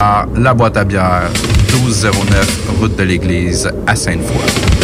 La Boîte à bière, 1209, route de l'église, à Sainte-Foy.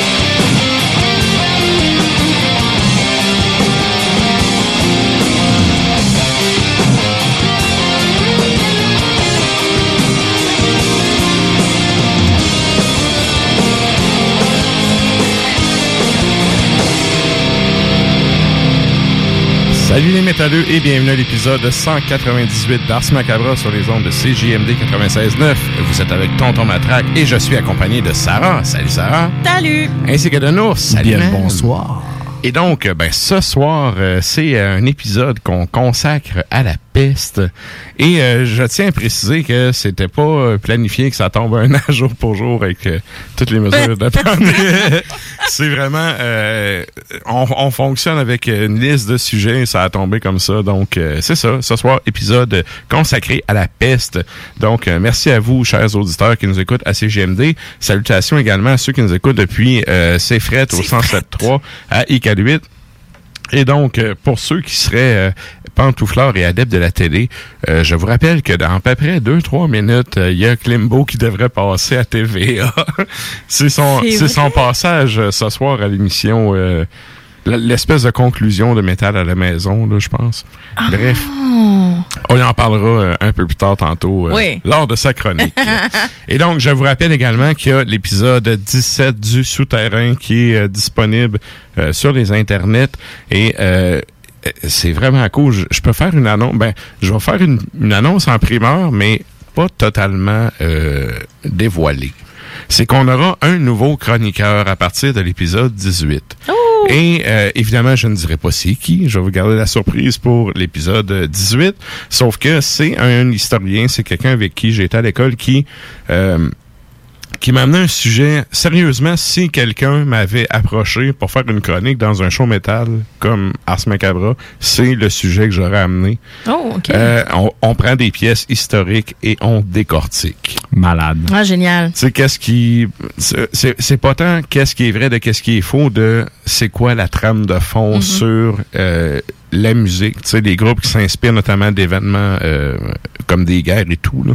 Salut les métalleux et bienvenue à l'épisode 198 d'Ars Macabre sur les ondes de CJMD 96.9. Vous êtes avec Tonton Matraque et je suis accompagné de Sarah. Salut Sarah. Salut! Ainsi que de Nours. Salut. Bien bonsoir. Et donc, ben, ce soir, euh, c'est un épisode qu'on consacre à la peste. Et euh, je tiens à préciser que c'était pas euh, planifié que ça tombe un an jour pour jour avec euh, toutes les mesures de pandémie. c'est vraiment... euh, on, on fonctionne avec une liste de sujets, ça a tombé comme ça. Donc, euh, c'est ça. Ce soir, épisode consacré à la peste. Donc, euh, merci à vous, chers auditeurs qui nous écoutent à CGMD. Salutations également à ceux qui nous écoutent depuis euh, CFRET au 107.3 à ICA 8. Et donc, euh, pour ceux qui seraient euh, pantouflards et adeptes de la télé, euh, je vous rappelle que dans à peu près 2-3 minutes, euh, il y a Klimbo qui devrait passer à TVA. c'est son, passage euh, ce soir à l'émission, l'espèce de conclusion de Métal à la maison, là, je pense. Bref, on en parlera euh, un peu plus tard tantôt euh, lors de sa chronique. Et donc, je vous rappelle également qu'il y a l'épisode 17 du Souterrain qui est euh, disponible euh, sur les internets et c'est vraiment cool. Je, je peux faire une annonce. Ben, je vais faire une, une annonce en primeur, mais pas totalement dévoilée. C'est qu'on aura un nouveau chroniqueur à partir de l'épisode 18. Et euh, évidemment, je ne dirai pas c'est qui. Je vais vous garder la surprise pour l'épisode 18. Sauf que c'est un historien, c'est quelqu'un avec qui j'ai été à l'école qui euh, qui m'a amené un sujet. Sérieusement, si quelqu'un m'avait approché pour faire une chronique dans un show métal comme Ars Macabra, c'est le sujet que j'aurais amené. Oh, OK. Euh, on, on prend des pièces historiques et on décortique. Malade. Ah, génial. Tu sais, qu'est-ce qui. c'est- pas tant qu'est-ce qui est vrai de qu'est-ce qui est faux, de c'est quoi la trame de fond Mhm. sur euh, la musique. Tu sais, les groupes qui s'inspirent notamment d'événements euh, comme des guerres et tout, là.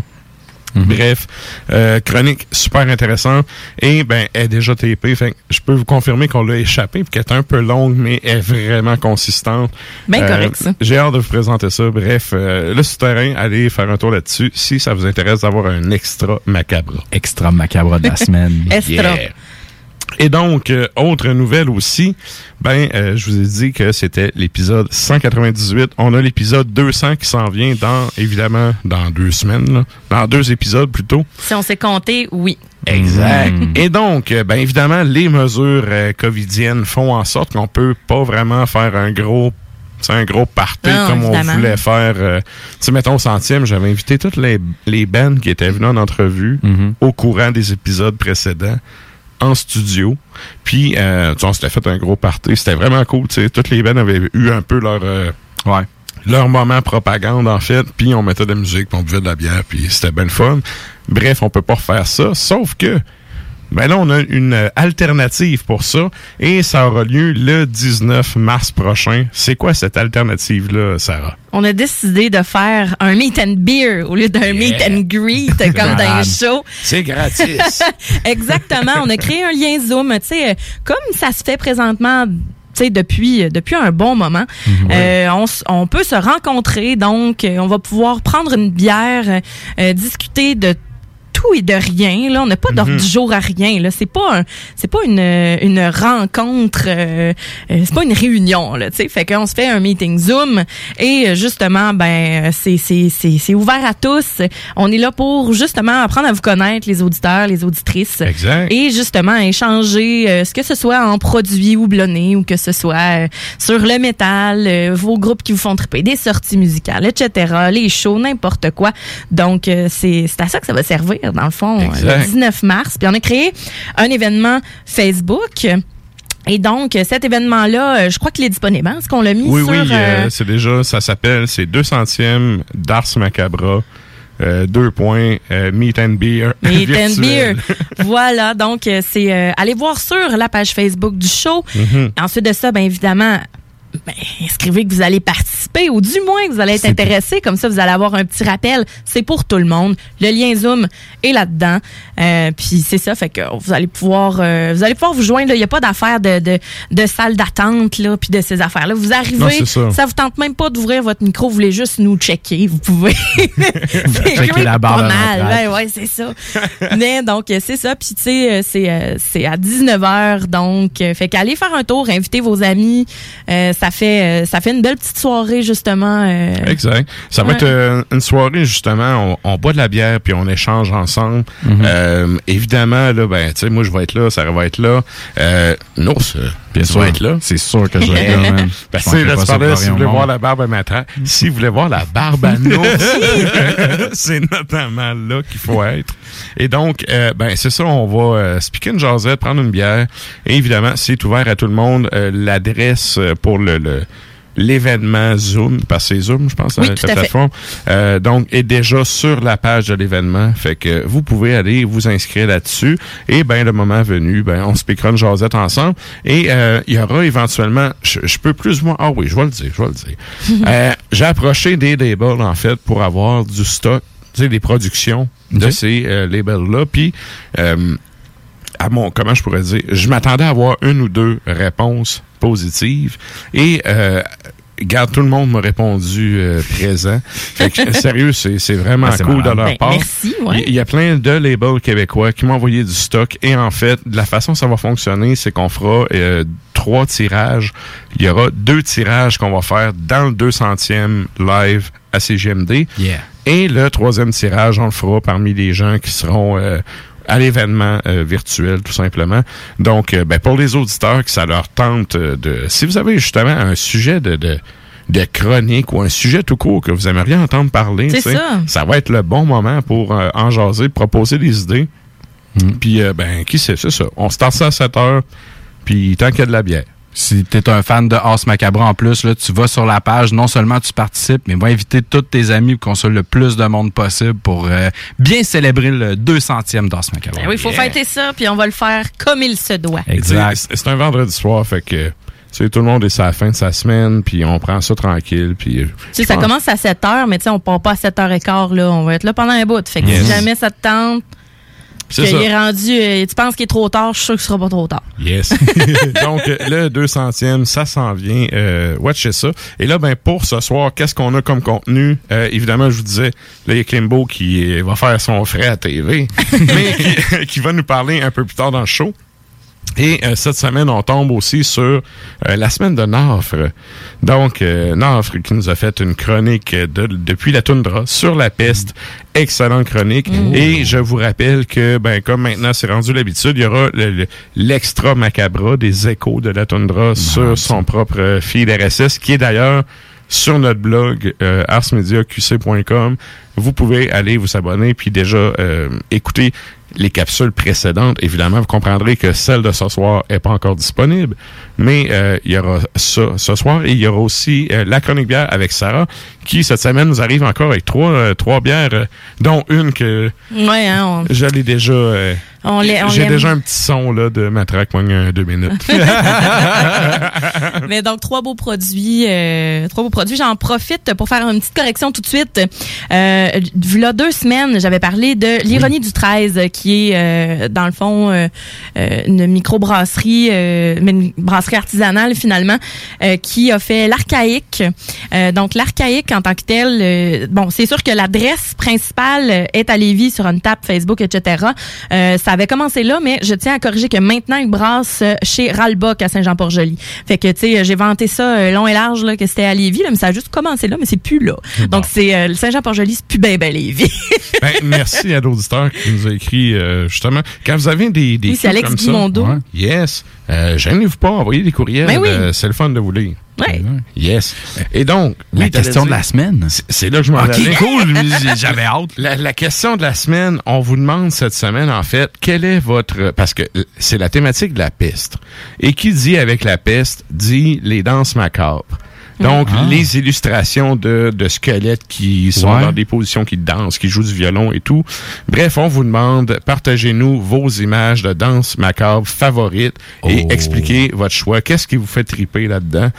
Bref, euh, chronique super intéressante et ben elle est déjà tapée. Fait que je peux vous confirmer qu'on l'a échappé puis qu'elle est un peu longue mais elle est vraiment consistante. Ben Euh, correct, ça. J'ai hâte de vous présenter ça. Bref, euh, le souterrain, allez faire un tour là-dessus si ça vous intéresse d'avoir un extra macabre. Extra macabre de la semaine. Extra. Yeah. Et donc, euh, autre nouvelle aussi, ben, euh, je vous ai dit que c'était l'épisode 198. On a l'épisode 200 qui s'en vient dans, évidemment, dans deux semaines, là. dans deux épisodes plutôt. Si on s'est compté, oui. Exact. Et donc, euh, ben évidemment, les mesures euh, covidiennes font en sorte qu'on peut pas vraiment faire un gros c'est un gros party Non, comme évidemment. on voulait faire. euh, tu sais, mettons au centième, j'avais invité toutes les, les bands qui étaient venues en entrevue au courant des épisodes précédents en studio. Puis, euh, tu sais, on s'était fait un gros party. C'était vraiment cool. Tu sais, toutes les bands avaient eu un peu leur... euh, leur moment propagande, en fait, puis on mettait de la musique, puis on buvait de la bière, puis c'était bien le fun. Bref, on peut pas refaire ça, sauf que ben là, on a une euh, alternative pour ça, et ça aura lieu le 19 mars prochain. C'est quoi cette alternative-là, Sarah? On a décidé de faire un meet and beer au lieu d'un meet and greet comme dans un Malade. show. C'est gratis. Exactement. On a créé un lien Zoom, tu sais, euh, comme ça se fait présentement. tu sais, depuis euh, depuis un bon moment, Euh, on, peut se rencontrer donc on va pouvoir prendre une bière, euh, discuter de tout et de rien là on n'a pas d'ordre Mhm. du jour à rien là c'est pas un c'est pas une une rencontre euh, euh, c'est pas une réunion là tu sais fait qu'on se fait un meeting Zoom et euh, justement ben c'est c'est c'est c'est ouvert à tous on est là pour justement apprendre à vous connaître les auditeurs les auditrices Exact. et justement échanger euh, ce que ce soit en produits houblonnés ou que ce soit euh, sur le métal, euh, vos groupes qui vous font triper, des sorties musicales, etc., les shows, n'importe quoi. Donc euh, c'est c'est à ça que ça va servir dans le fond euh, Exact. le 19 mars. Puis on a créé un événement Facebook. Et donc, cet événement-là, euh, je crois qu'il est disponible. hein? Est-ce qu'on l'a mis Oui, sur... oui, euh, euh, c'est déjà, ça s'appelle, c'est 200e d'Ars Macabra, euh, deux points, euh, Meet and Beer. Meet and Beer. voilà, donc c'est euh, allez voir sur la page Facebook du show. Mhm. Ensuite de ça, bien évidemment, ben, inscrivez que vous allez participer ou du moins que vous allez être intéressé. Comme ça, vous allez avoir un petit rappel. C'est pour tout le monde. Le lien Zoom est là-dedans. Euh, puis c'est ça, fait que vous allez pouvoir euh, vous allez pouvoir vous joindre. Il n'y a pas d'affaire de, de, de salle d'attente là, puis de ces affaires-là. Vous arrivez, ça. ça vous tente même pas d'ouvrir votre micro, vous voulez juste nous checker. Vous pouvez. Checker la barre pas mal. l'entrée. Ouais, c'est ça. Mais donc, c'est ça. Puis, tu sais, euh, c'est, euh, c'est à 19h. Donc, euh, fait qu'allez faire un tour, invitez vos amis. Euh, ça fait euh, ça fait une belle petite soirée, justement. euh, Exact. Ça va être euh, une soirée, justement, on, on boit de la bière puis on échange ensemble. Euh, évidemment, là, ben, tu sais, moi, je vais être là, Sarah va être là. Euh, non, ça, Bien sûr. être là. C'est sûr que je vais être là, man. Ben, tu parlais, si vous voulez voir la barbe à matin, si vous voulez voir la barbe à nous, c'est notamment là qu'il faut être. Et donc, euh, ben, c'est ça, on va euh, se piquer une jasette, prendre une bière. Et évidemment, c'est ouvert à tout le monde. Euh, L'adresse euh, pour le, le- l'événement Zoom, parce que c'est Zoom, je pense, Oui, la, tout à fait. plateforme, euh, donc, est déjà sur la page de l'événement. Fait que vous pouvez aller vous inscrire là-dessus. Et ben, le moment venu, ben, on se piquera une jasette ensemble. Et euh, il y aura éventuellement, je, je peux plus moi, ah oui, je vais le dire, je vais le dire. Euh, J'ai approché des labels, en fait, pour avoir du stock, tu sais, des productions de Ok. ces euh, labels-là. Puis, euh, à mon, comment je pourrais dire, je m'attendais à avoir une ou deux réponses positives et euh, Garde, tout le monde m'a répondu euh, présent. Fait que, sérieux, c'est vraiment Ah, cool de leur Ben, part. merci, ouais. Il y a plein de labels québécois qui m'ont envoyé du stock. Et en fait, la façon dont ça va fonctionner, c'est qu'on fera euh, trois tirages. Il y aura deux tirages qu'on va faire dans le 200e live à CGMD. Yeah. Et le troisième tirage, on le fera parmi les gens qui seront euh, à l'événement euh, virtuel, tout simplement. Donc, euh, ben, pour les auditeurs que ça leur tente euh, de... Si vous avez justement un sujet de... de de chronique ou un sujet tout court que vous aimeriez entendre parler, ça. va être le bon moment pour euh, en jaser, proposer des idées. Puis, euh, ben, qui sait, c'est ça. On start ça à 7 heures, puis tant qu'il y a de la bière. Si tu es un fan de Ars Macabre en plus, là, tu vas sur la page, non seulement tu participes, mais va inviter tous tes amis pour qu'on soit le plus de monde possible pour euh, bien célébrer le 200e d'Ars Macabre. Ben oui, il faut fêter ça, puis on va le faire comme il se doit. Exact. C'est c'est un vendredi soir, fait que... tout le monde est à la fin de sa semaine, puis on prend ça tranquille, puis... euh, Tu sais, je ça pense- commence à 7 heures, mais tu sais, on part pas à 7 h 15 là. On va être là pendant un bout. Fait que Yes. si jamais ça te tente, C'est qu'il ça. est rendu, euh, tu penses qu'il est trop tard, je suis sûr que ce sera pas trop tard. Yes. Donc, le 200e, ça s'en vient. Euh, watchez ça. Et là, ben, pour ce soir, qu'est-ce qu'on a comme contenu? Euh, évidemment, je vous disais, là, il y a Kimbo qui va faire son frais à TV, mais qui, qui va nous parler un peu plus tard dans le show. Et euh, cette semaine, on tombe aussi sur euh, la semaine de Nafre. Donc, euh, Nafre qui nous a fait une chronique de, depuis la toundra sur la peste. Excellente chronique. Et je vous rappelle que, ben, comme maintenant c'est rendu l'habitude, il y aura le- le- l'extra macabra des échos de la toundra sur son propre euh, feed RSS, qui est d'ailleurs sur notre blog euh, arsmediaqc.com. Vous pouvez aller vous abonner puis déjà euh, écouter les capsules précédentes. Évidemment, vous comprendrez que celle de ce soir est pas encore disponible, mais euh, il y aura ça ce soir et il y aura aussi euh, la chronique bière avec Sarah qui cette semaine nous arrive encore avec trois euh, trois bières, euh, dont une que Ouais, hein, on, l'ai déjà. On l'ai- on J'ai déjà un petit son là de matraque moins un deux minutes. Mais donc trois beaux produits, euh, trois beaux produits. J'en profite pour faire une petite correction tout de suite. Euh, là deux semaines, j'avais parlé de l'ironie du 13, qui est euh, dans le fond euh, euh, une microbrasserie, euh, mais une brasserie artisanale finalement, euh, qui a fait l'archaïque. Euh, donc l'archaïque en tant que tel, euh, bon, c'est sûr que l'adresse principale est à Lévis sur une table Facebook, etc. Euh, ça avait commencé là, mais je tiens à corriger que maintenant ils brassent euh, chez Ralbock à Saint-Jean-Port-Joli. Fait que tu sais, j'ai vanté ça euh, long et large là, que c'était à Lévis, là, mais ça a juste commencé là, mais c'est plus là. Donc c'est euh, Saint-Jean-Port-Joli, c'est plus ben ben Lévis. Ben, merci à l'auditeur qui nous a écrit euh, justement. Quand vous avez des, des Oui, c'est Alex comme ça, ouais, yes, euh, gênez-vous pas, envoyez des courriels. Ben oui. c'est le fun de vous lire. Ouais. Yes. Et donc, La oui, question de la semaine. C'est- là que je m'en Ok, allais. cool. J'avais hâte. La, la question de la semaine, on vous demande cette semaine, en fait, quel est votre... Parce que euh, c'est la thématique de la peste. Et qui dit avec la peste, dit les danses macabres. Donc, Ah. les illustrations de, de squelettes qui sont Ouais. dans des positions qui dansent, qui jouent du violon et tout. Bref, on vous demande, partagez-nous vos images de danse macabre favorites et Oh. expliquez votre choix. Qu'est-ce qui vous fait triper là-dedans?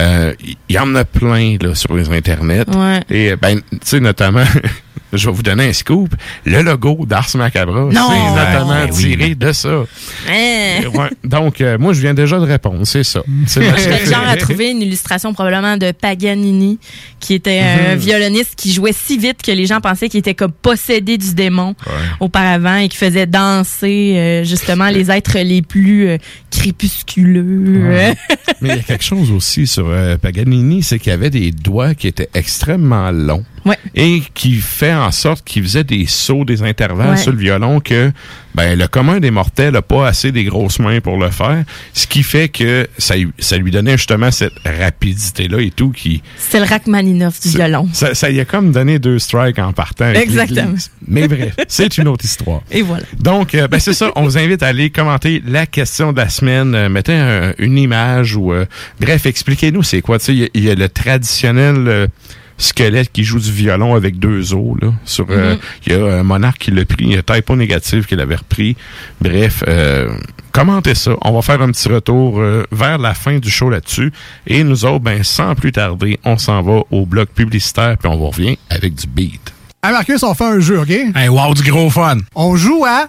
Euh, Il y en a plein là, sur les internets. Ouais. Et ben, tu sais, notamment, je vais vous donner un scoop. Le logo d'Ars Macabra, c'est notamment oui. tiré de ça. Hein? Ouais. Donc, euh, moi, je viens déjà de répondre, c'est ça. C'est le genre à trouver une illustration probablement de Paganini, qui était Mhm. un violoniste qui jouait si vite que les gens pensaient qu'il était comme possédé du démon Ouais. auparavant et qui faisait danser euh, justement les êtres les plus euh, crépusculeux. Ouais. Mais il y a quelque chose aussi sur Paganini, c'est qu'il avait des doigts qui étaient extrêmement longs. Ouais. Et qui fait en sorte qu'il faisait des sauts, des intervalles Ouais. sur le violon que ben, le commun des mortels n'a pas assez des grosses mains pour le faire. Ce qui fait que ça, lui- ça lui donnait justement cette rapidité-là et tout qui, C'est le Rachmaninoff du violon. Ça, ça y a comme donné deux strikes en partant. Exactement. Mais bref, c'est une autre histoire. Et voilà. Donc, euh, ben c'est ça. On vous invite à aller commenter la question de la semaine. Euh, mettez un- une image ou... euh, bref, expliquez-nous c'est quoi. Tu sais, il y y, a le traditionnel... squelette qui joue du violon avec deux os là sur euh, il y a un monarque qui l'a pris il y a typo négatif qui l'avait repris. Bref euh, commentez ça. On va faire un petit retour euh, vers la fin du show là-dessus. Et nous autres ben sans plus tarder on s'en va au bloc publicitaire puis on vous revient avec du beat. Hey Marcus, on fait un jeu, OK? Hey, wow, du gros fun. On joue à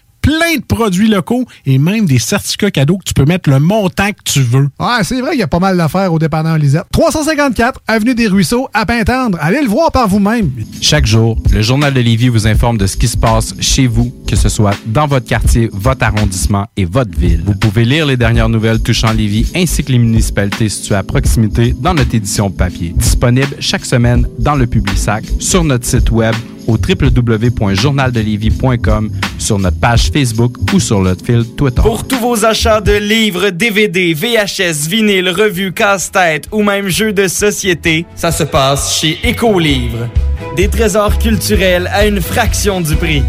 plein de produits locaux et même des certificats cadeaux que tu peux mettre le montant que tu veux. Ouais, c'est vrai qu'il y a pas mal d'affaires au dépanneur Lisette. 354 Avenue des Ruisseaux, à Pintendre. Allez le voir par vous-même. Chaque jour, le Journal de Lévis vous informe de ce qui se passe chez vous, que ce soit dans votre quartier, votre arrondissement et votre ville. Vous pouvez lire les dernières nouvelles touchant Lévis ainsi que les municipalités situées à proximité dans notre édition papier. Disponible chaque semaine dans le Publisac, sur notre site web au www.journaldelévis.com, sur notre page Facebook ou sur notre fil Twitter. Pour tous vos achats de livres, DVD, VHS, vinyle, revues, casse-tête ou même jeux de société, ça se passe chez Écolivre. Des trésors culturels à une fraction du prix.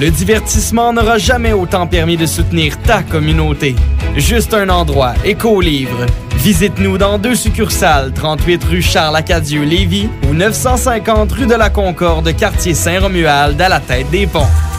Le divertissement n'aura jamais autant permis de soutenir ta communauté. Juste un endroit, Écolivre. Visite-nous dans deux succursales, 38 rue Charles-Acadieux-Lévis ou 950 rue de la Concorde, quartier Saint-Romuald, à la tête des ponts.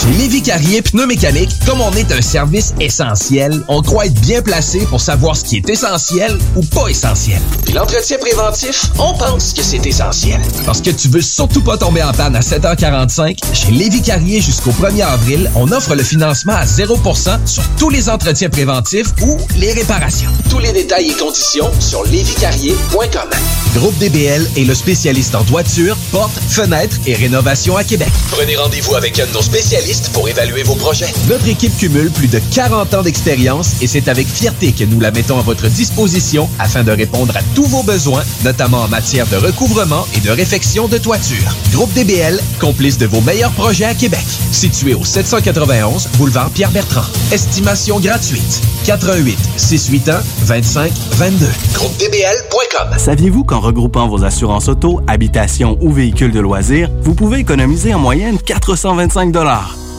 Chez Lévi Carrier Pneumécanique, comme on est un service essentiel, on croit être bien placé pour savoir ce qui est essentiel ou pas essentiel. Puis l'entretien préventif, on pense que c'est essentiel. Parce que tu veux surtout pas tomber en panne à 7h45, chez Lévi Carrier jusqu'au 1er avril, on offre le financement à 0% sur tous les entretiens préventifs ou les réparations. Tous les détails et conditions sur lévicarrier.com. Groupe DBL est le spécialiste en toiture, portes, fenêtres et rénovation à Québec. Prenez rendez-vous avec un de nos spécialistes pour évaluer vos projets. Notre équipe cumule plus de 40 ans d'expérience et c'est avec fierté que nous la mettons à votre disposition afin de répondre à tous vos besoins, notamment en matière de recouvrement et de réfection de toiture. Groupe DBL, complice de vos meilleurs projets à Québec. Situé au 791 boulevard Pierre-Bertrand. Estimation gratuite. 88 681 25 22. GroupeDBL.com. Saviez-vous qu'en regroupant vos assurances auto, habitation ou véhicules de loisirs, vous pouvez économiser en moyenne 425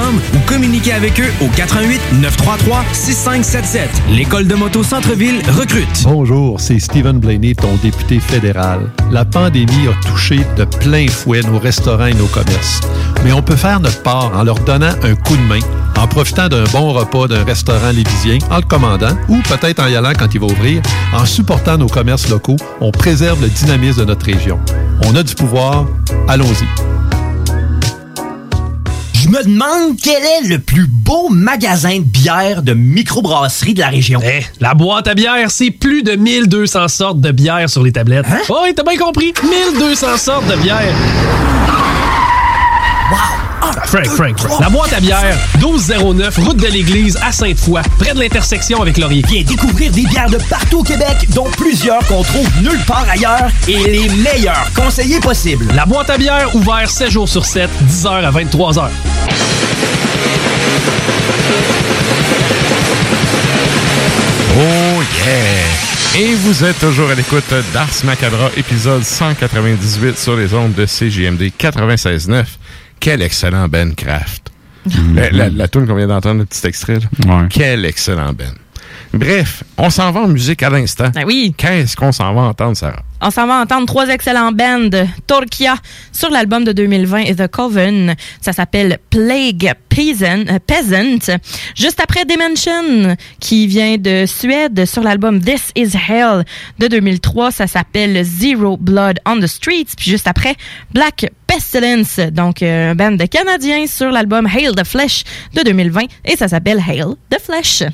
ou communiquez avec eux au 88 933 6577. L'école de moto Centre-ville recrute. Bonjour, c'est Stephen Blaney, ton député fédéral. La pandémie a touché de plein fouet nos restaurants et nos commerces. Mais on peut faire notre part en leur donnant un coup de main, en profitant d'un bon repas d'un restaurant lévisien, en le commandant, ou peut-être en y allant quand il va ouvrir. En supportant nos commerces locaux, on préserve le dynamisme de notre région. On a du pouvoir, allons-y. Je me demande quel est le plus beau magasin de bière de microbrasserie de la région. Eh, la boîte à bière, c'est plus de 1200 sortes de bière sur les tablettes. Hein? Oh, oui, t'as bien compris. 1200 sortes de bière. Frank, Frank, Frank. La boîte à bière, 1209, route de l'église à Sainte-Foy, près de l'intersection avec Laurier. Viens découvrir des bières de partout au Québec, dont plusieurs qu'on trouve nulle part ailleurs et les meilleurs conseillers possibles. La boîte à bière, ouvert 7 jours sur 7, 10h à 23h. Oh yeah! Et vous êtes toujours à l'écoute d'Ars Macabra, épisode 198 sur les ondes de CJMD 96.9. Quel excellent Ben Craft. La, la, la tune qu'on vient d'entendre, le petit extrait. là. Quel excellent Ben. Bref, on s'en va en musique à l'instant. Ben oui. Qu'est-ce qu'on s'en va entendre, Sarah? On s'en va entendre trois excellents bands. Torquia sur l'album de 2020 The Coven. Ça s'appelle Plague Peasant, euh, Peasant. Juste après Dimension qui vient de Suède sur l'album This Is Hell de 2003. Ça s'appelle Zero Blood on the Streets. Puis juste après Black Pestilence. Donc euh, un band de Canadiens sur l'album Hail the Flesh de 2020. Et ça s'appelle Hail the Flesh.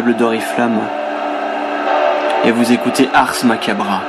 D'Oriflamme, et vous écoutez Ars Macabra.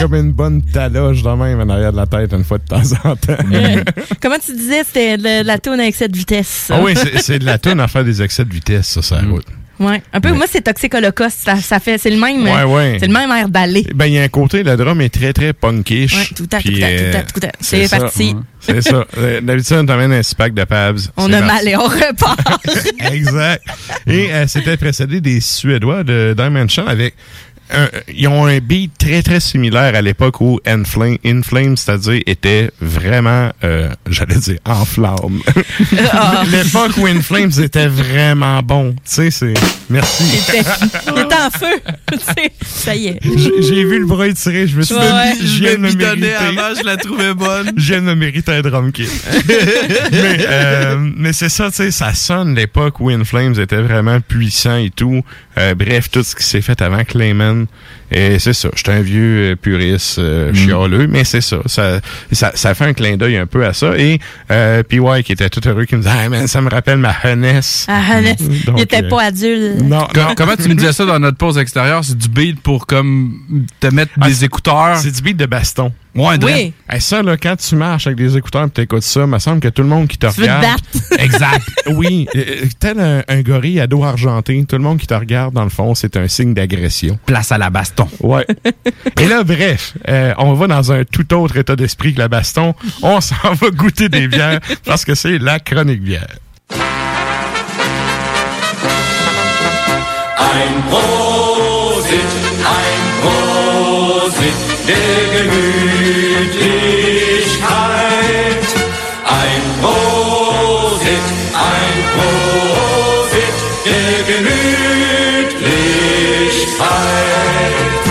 Comme une bonne taloche de même en arrière de la tête une fois de temps en temps. Euh, Comment tu disais, c'était de la tourne à excès de vitesse. ça? Ah oui, c'est- de la tonne à faire des excès de vitesse, ça, ça route. Ouais. Un peu, moi, c'est Toxic Holocaust. Ça, ça fait, c'est le même, Ouais, euh, ouais. c'est le même air d'aller. Ben, il y a un côté, le drum est très, très punkish. Ouais, tout à, tout à, tout à, euh, tout à. C'est parti. C'est ça. Euh, D'habitude, on t'amène un six-pack de Pabs. On C'est a mal et on repart. exact. Et euh, c'était précédé des Suédois de Dimension avec un- ils ont un beat très très similaire à l'époque où Inflame, Inflame c'est-à-dire était vraiment, euh, j'allais dire en flamme. Ah. l'époque où Inflames était vraiment bon. Tu sais, c'est merci. Il était, il était en feu. Tu sais, ça y est. J'ai vu le bras étiré, je me suis Ouais, dit, ouais. je viens de me mériter. avant, je la trouvais bonne. Je viens de me mériter un drum kit. mais euh, mais c'est ça, tu sais, ça sonne l'époque où In Flames était vraiment puissant et tout. Euh, bref, tout ce qui s'est fait avant Clayman. Et c'est ça, j'étais un vieux euh, puriste euh, chialeux, mais c'est ça, ça, ça. ça fait un clin d'œil un peu à ça. Et euh, PY qui était tout heureux, qui me disait, hey man, ça me rappelle ma jeunesse. Ah, Hannes, Donc, il était euh, pas adulte. Non, Com- Comment tu me disais ça dans notre pause extérieure? C'est du beat pour comme te mettre Ah, des écouteurs? C'est du beat de baston. Ouais. Oui. Hey, ça, là, quand tu marches avec des écouteurs et t'écoutes ça, il me semble que tout le monde qui te Tu veux te regarde. battre. exact. Oui. euh, tel un, un gorille à dos argenté, tout le monde qui te regarde, dans le fond, c'est un signe d'agression. Place à la baston. Ouais. et là, bref, euh, on va dans un tout autre état d'esprit que la baston. On s'en va goûter des bières parce que c'est la chronique bière. Ein Prosit, ein Prosit der Gemütlichkeit. Ein Prosit, ein Prosit der Gemütlichkeit.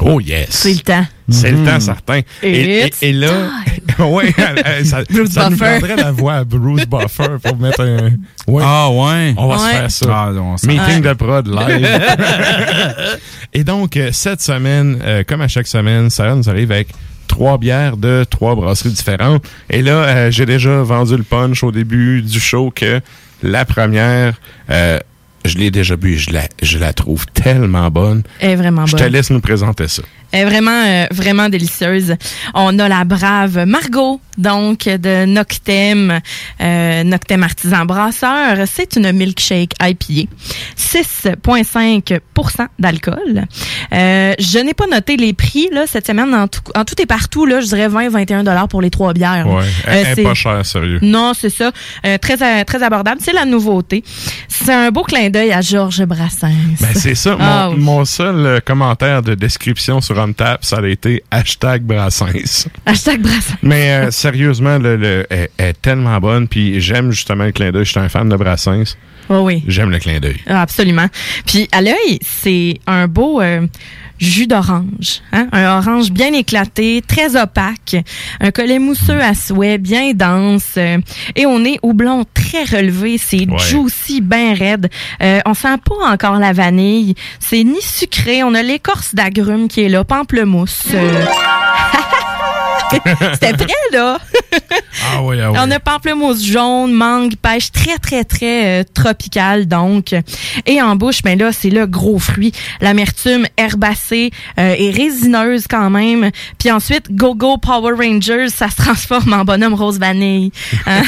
Oh yes. C'est le temps. C'est le temps certain. Et, et- It's et là, ouais, elle- elle- ça, Bruce ça nous prendrait la voix à Bruce Buffer pour mettre un. Ouais. Ah ouais. On va Ouais. se faire ça. Ah, Meeting Ouais. de prod live. Et donc, euh, cette semaine, euh, comme à chaque semaine, Sarah nous arrive avec trois bières de trois brasseries différentes. Et là, euh, j'ai déjà vendu le punch au début du show que la première, euh, je l'ai déjà bu, je la, je la trouve tellement bonne. Elle est vraiment Je bonne. te laisse nous présenter ça. Est vraiment, euh, vraiment délicieuse. On a la brave Margot, donc, de Noctem, euh, Noctem Artisan Brasseur. C'est une milkshake IPA. 6,5% d'alcool. Euh, je n'ai pas noté les prix, là, cette semaine, en tout, en tout et partout, là, je dirais 20, 21 dollars pour les trois bières. Ouais, c'est- pas chère, sérieux. non, c'est ça. Très, très abordable. C'est la nouveauté. C'est un beau clin d'œil à Georges Brassens. Ben, c'est ça. Mon, Ah, oui. mon seul commentaire de description sur Ça a été hashtag Brassens. Hashtag Brassens. Mais euh, sérieusement, le, le- elle, elle est tellement bonne. Puis j'aime justement le clin d'œil. Je suis un fan de Brassens. Oh oui. J'aime le clin d'œil. Ah, Absolument. Puis à l'œil, c'est un beau euh, jus d'orange. Hein? Un orange bien éclaté, très opaque, un collet mousseux à souhait, bien dense. euh, et on est houblon très relevé, c'est Ouais. juicy, bien raide. Euh, on sent pas encore la vanille. C'est ni sucré. On a l'écorce d'agrumes qui est là, pamplemousse. euh. C'était prêt, là? Ah oui, ah oui. On a pamplemousse jaune, mangue, pêche, très, très, très euh, tropical, donc. Et en bouche, ben là, c'est le gros fruit. L'amertume herbacée euh, et résineuse quand même. Puis ensuite, Go Go Power Rangers, ça se transforme en bonhomme rose vanille. Hein?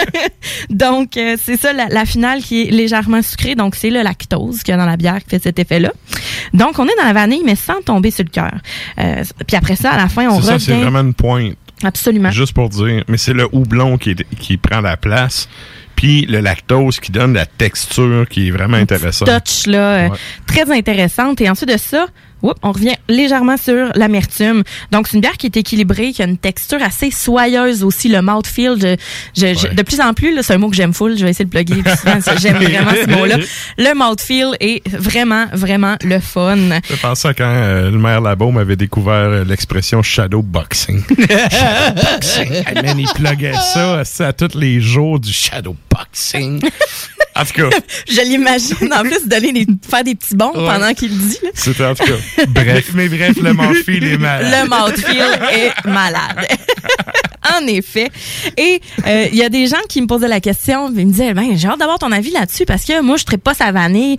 donc, euh, c'est ça, la, la finale qui est légèrement sucrée. Donc, c'est le lactose qu'il y a dans la bière qui fait cet effet-là. Donc, on est dans la vanille, mais sans tomber sur le cœur. Euh, puis après ça, à la fin, on ça, pointe. Absolument. Juste pour dire. Mais c'est le houblon qui, prend la place. Puis le lactose qui donne la texture qui est vraiment intéressante. touch là, euh, très intéressante. Et ensuite de ça, oups, on revient légèrement sur l'amertume. Donc, c'est une bière qui est équilibrée, qui a une texture assez soyeuse aussi, le mouthfeel. Je, je- je- de plus en plus, là, c'est un mot que j'aime full, je vais essayer de plugger ça, J'aime vraiment ce mot-là. Le mouthfeel est vraiment, vraiment le fun. Je pense à quand euh, le maire Labaume avait découvert euh, l'expression shadow boxing. shadow boxing. Hey, man, il pluguait ça à tous les jours du shadow boxing. En tout cas, Je l'imagine en plus donner des, faire des petits bons pendant qu'il le dit. c'était en tout cas. Bref, mais bref, le mouthfeel est malade. Le mouthfeel est malade. en effet. Et euh, il y a des gens qui me posaient la question, ils me disaient, ben, j'ai hâte d'avoir ton avis là-dessus parce que moi, je ne pas sa vanille.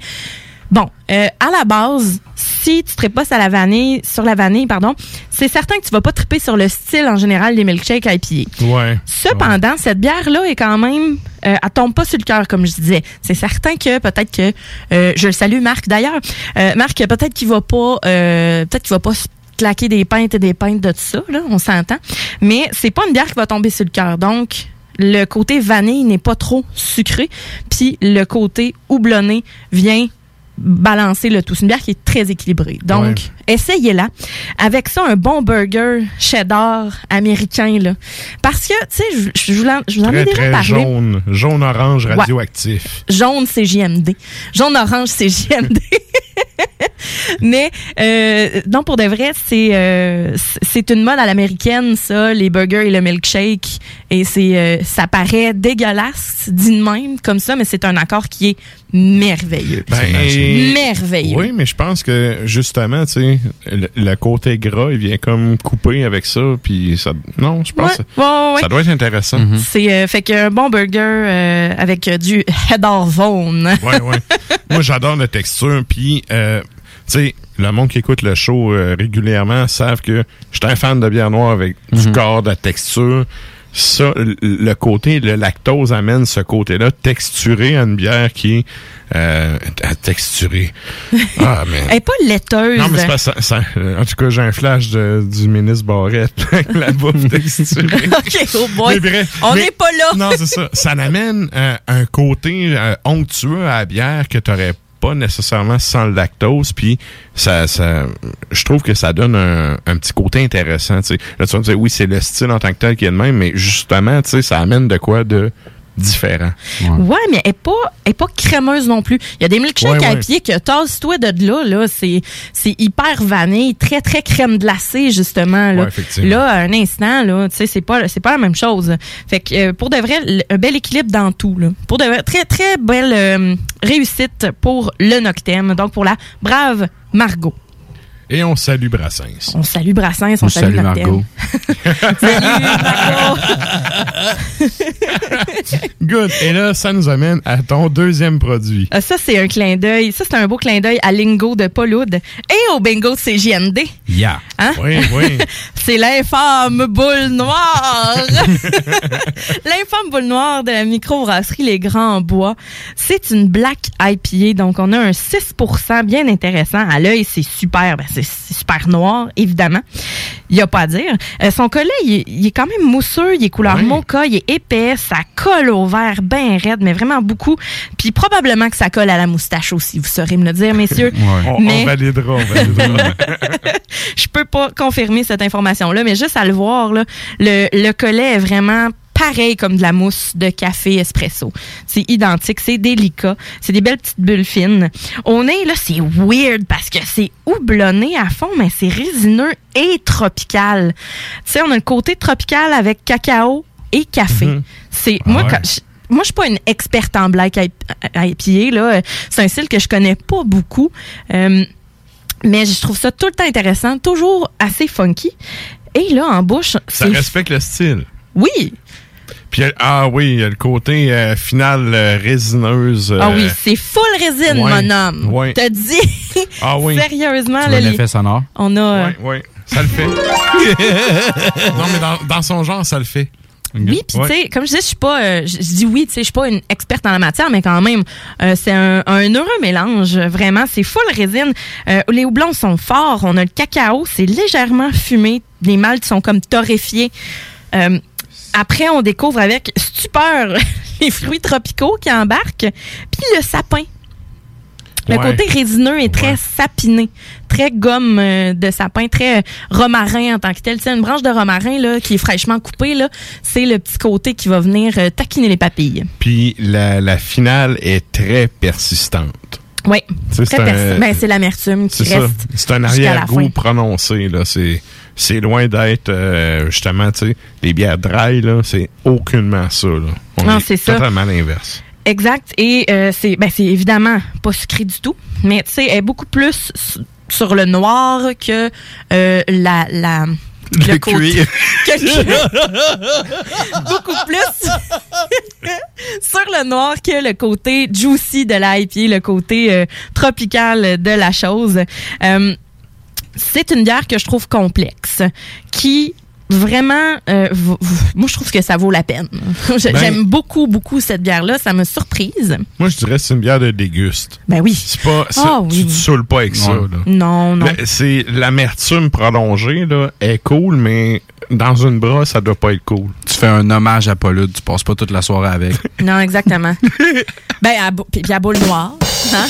Bon, euh, à la base, si tu tripes pas sur la vanille, sur la vanille, pardon, c'est certain que tu vas pas triper sur le style en général des milkshakes IPA. Ouais. Cependant, cette bière-là est quand même, euh, elle tombe pas sur le cœur, comme je disais. C'est certain que peut-être que, euh, je le salue Marc d'ailleurs, euh, Marc peut-être qu'il va pas, peut-être qu'il va pas claquer des pintes et des pintes de tout ça, là, on s'entend. Mais c'est pas une bière qui va tomber sur le cœur, donc. Le côté vanille n'est pas trop sucré, puis le côté houblonné vient balancer le tout. C'est une bière qui est très équilibrée. Donc, essayez-la. Avec ça, un bon burger cheddar américain, là. Parce que, tu sais, je, je vous en- je vous en ai déjà très parlé. jaune. Jaune-orange Ouais. radioactif. Jaune, c'est JMD. Jaune-orange, c'est JMD. Mais euh, non, pour de vrai, c'est euh, c'est une mode à l'américaine, ça, les burgers et le milkshake. Et c'est euh, ça paraît dégueulasse, dit de même, comme ça, mais c'est un accord qui est merveilleux. Ben, merveilleux. Oui, mais je pense que justement, tu sais, le, le côté gras, il vient comme couper avec ça, puis ça. Non, je pense Ouais, que ouais, ouais. ça doit être intéressant. C'est euh, fait qu'un bon burger euh, avec euh, du Heddar Vaughan. Ouais, ouais. Moi, j'adore la texture, puis, euh, sais, le monde qui écoute le show euh, régulièrement savent que je suis un fan de bière noire avec du corps, de la texture. Ça, le- côté, le lactose amène ce côté-là texturé à une bière qui est euh, texturée. Ah, mais... Elle est pas laiteuse. Non, mais c'est pas ça, ça- euh, En tout cas, j'ai un flash de- du ministre Barrette. la bouffe texturée. OK, oh boy. Mais bref, On n'est pas là. Non, c'est ça. Ça amène euh, un côté onctueux à la bière que tu n'aurais pas nécessairement sans le lactose. Puis, ça, je trouve que ça donne un, un petit côté intéressant. Là, tu vas me dire, oui, c'est le style en tant que tel qui est le même, mais justement, ça amène de quoi de différent. Ouais, mais elle est pas, elle est pas crémeuse non plus. Il y a des milkshakes Ouais, à ouais. pied que tasse-toi de là, là. C'est, c'est hyper vanille, très, très crème glacée, justement, là. Ouais, effectivement. là, à un instant, là, tu sais, c'est pas, c'est pas la même chose. Fait que, euh, pour de vrai, un bel équilibre dans tout, là. Pour de vrai, très, très belle euh, réussite pour le Noctem. Donc, pour la brave Margot. Et on salue Brassens. On salue Brassens, on, On salue, salue. Margot. Salut, Margot. Good. Et là, ça nous amène à ton deuxième produit. Ah, ça, c'est un clin d'œil. Ça, c'est un beau clin d'œil à Lingo de Pauloud et au bingo de CJMD. Yeah. Hein? Oui, oui. c'est l'infâme boule noire. l'infâme boule noire de la microbrasserie Les Grands Bois. C'est une black IPA, donc on a un 6% bien intéressant. À l'œil, c'est super. Ben, c'est super noir, évidemment. Il n'y a pas à dire. Euh, son collet, il est, il est quand même mousseux, il est couleur mocha, il est épais, ça colle au verre bien raide, mais vraiment beaucoup. Puis probablement que ça colle à la moustache aussi, vous saurez me le dire, messieurs. On, Mais- on validera, on validera. je peux pas confirmer cette information-là, mais juste à le voir, là, le, le collet est vraiment pareil comme de la mousse de café espresso. C'est identique, c'est délicat, c'est des belles petites bulles fines. On est là, c'est weird parce que c'est houblonné à fond, mais c'est résineux et tropical. Tu sais, on a le côté tropical avec cacao et café. C'est Ah moi ouais. quand je- moi, je suis pas une experte en black IPA. Là. C'est un style que je connais pas beaucoup. Euh, mais je trouve ça tout le temps intéressant, toujours assez funky. Et là, en bouche, Ça respecte le style. Oui! Puis, il y a- ah oui, il y a le côté euh, final euh, résineuse. Ah euh, oui, c'est full résine, ouais, mon homme. ouais. T'as dit? Ah oui. Sérieusement, Tu là, l'effet sonore? on a... euh, Oui, oui, ça le fait. non, mais dans, dans son genre, ça le fait. Oui, puis Ouais. tu sais, comme je disais, je suis pas, euh, je je dis oui, tu sais, je suis pas une experte en la matière, mais quand même, euh, c'est un, un heureux mélange, vraiment. C'est full résine. Euh, les houblons sont forts. On a le cacao, c'est légèrement fumé. Les maltes sont comme torréfiés. Après, on découvre avec stupeur les fruits tropicaux qui embarquent, puis le sapin. Le Ouais. côté résineux est très sapiné, très gomme euh, de sapin, très euh, romarin en tant que tel. Tu sais, une branche de romarin là, qui est fraîchement coupée, là, c'est le petit côté qui va venir euh, taquiner les papilles. Puis la, la finale est très persistante. Oui, très c'est un- ben, c'est l'amertume qui C'est ça. reste. C'est un arrière-goût prononcé. Là. C'est, c'est loin d'être, euh, justement, tu sais, les bières dry, là, c'est aucunement ça. Là. On Non, est c'est ça. totalement l'inverse. Exact. Et euh, c'est ben, c'est évidemment pas sucré du tout, mais tu sais, elle est beaucoup plus sur le noir que euh, la, la, Le le cuir. beaucoup plus sur le noir que le côté juicy de l'IPA, le côté euh, tropical de la chose. Euh, c'est une bière que je trouve complexe, qui vraiment, euh, moi je trouve que ça vaut la peine. Ben- J'aime beaucoup, beaucoup cette bière-là. Ça me surprise. Moi, je dirais que c'est une bière de déguste. Ben oui. C'est pas, c'est- Ah oui. Tu te saoules pas avec ça. Là. Non, non. Mais c'est l'amertume prolongée là, est cool, mais dans une brosse, ça doit pas être cool. Tu fais un hommage à Paulude, tu passes pas toute la soirée avec. Non, exactement. ben, à, puis puis à boule noire. Hein?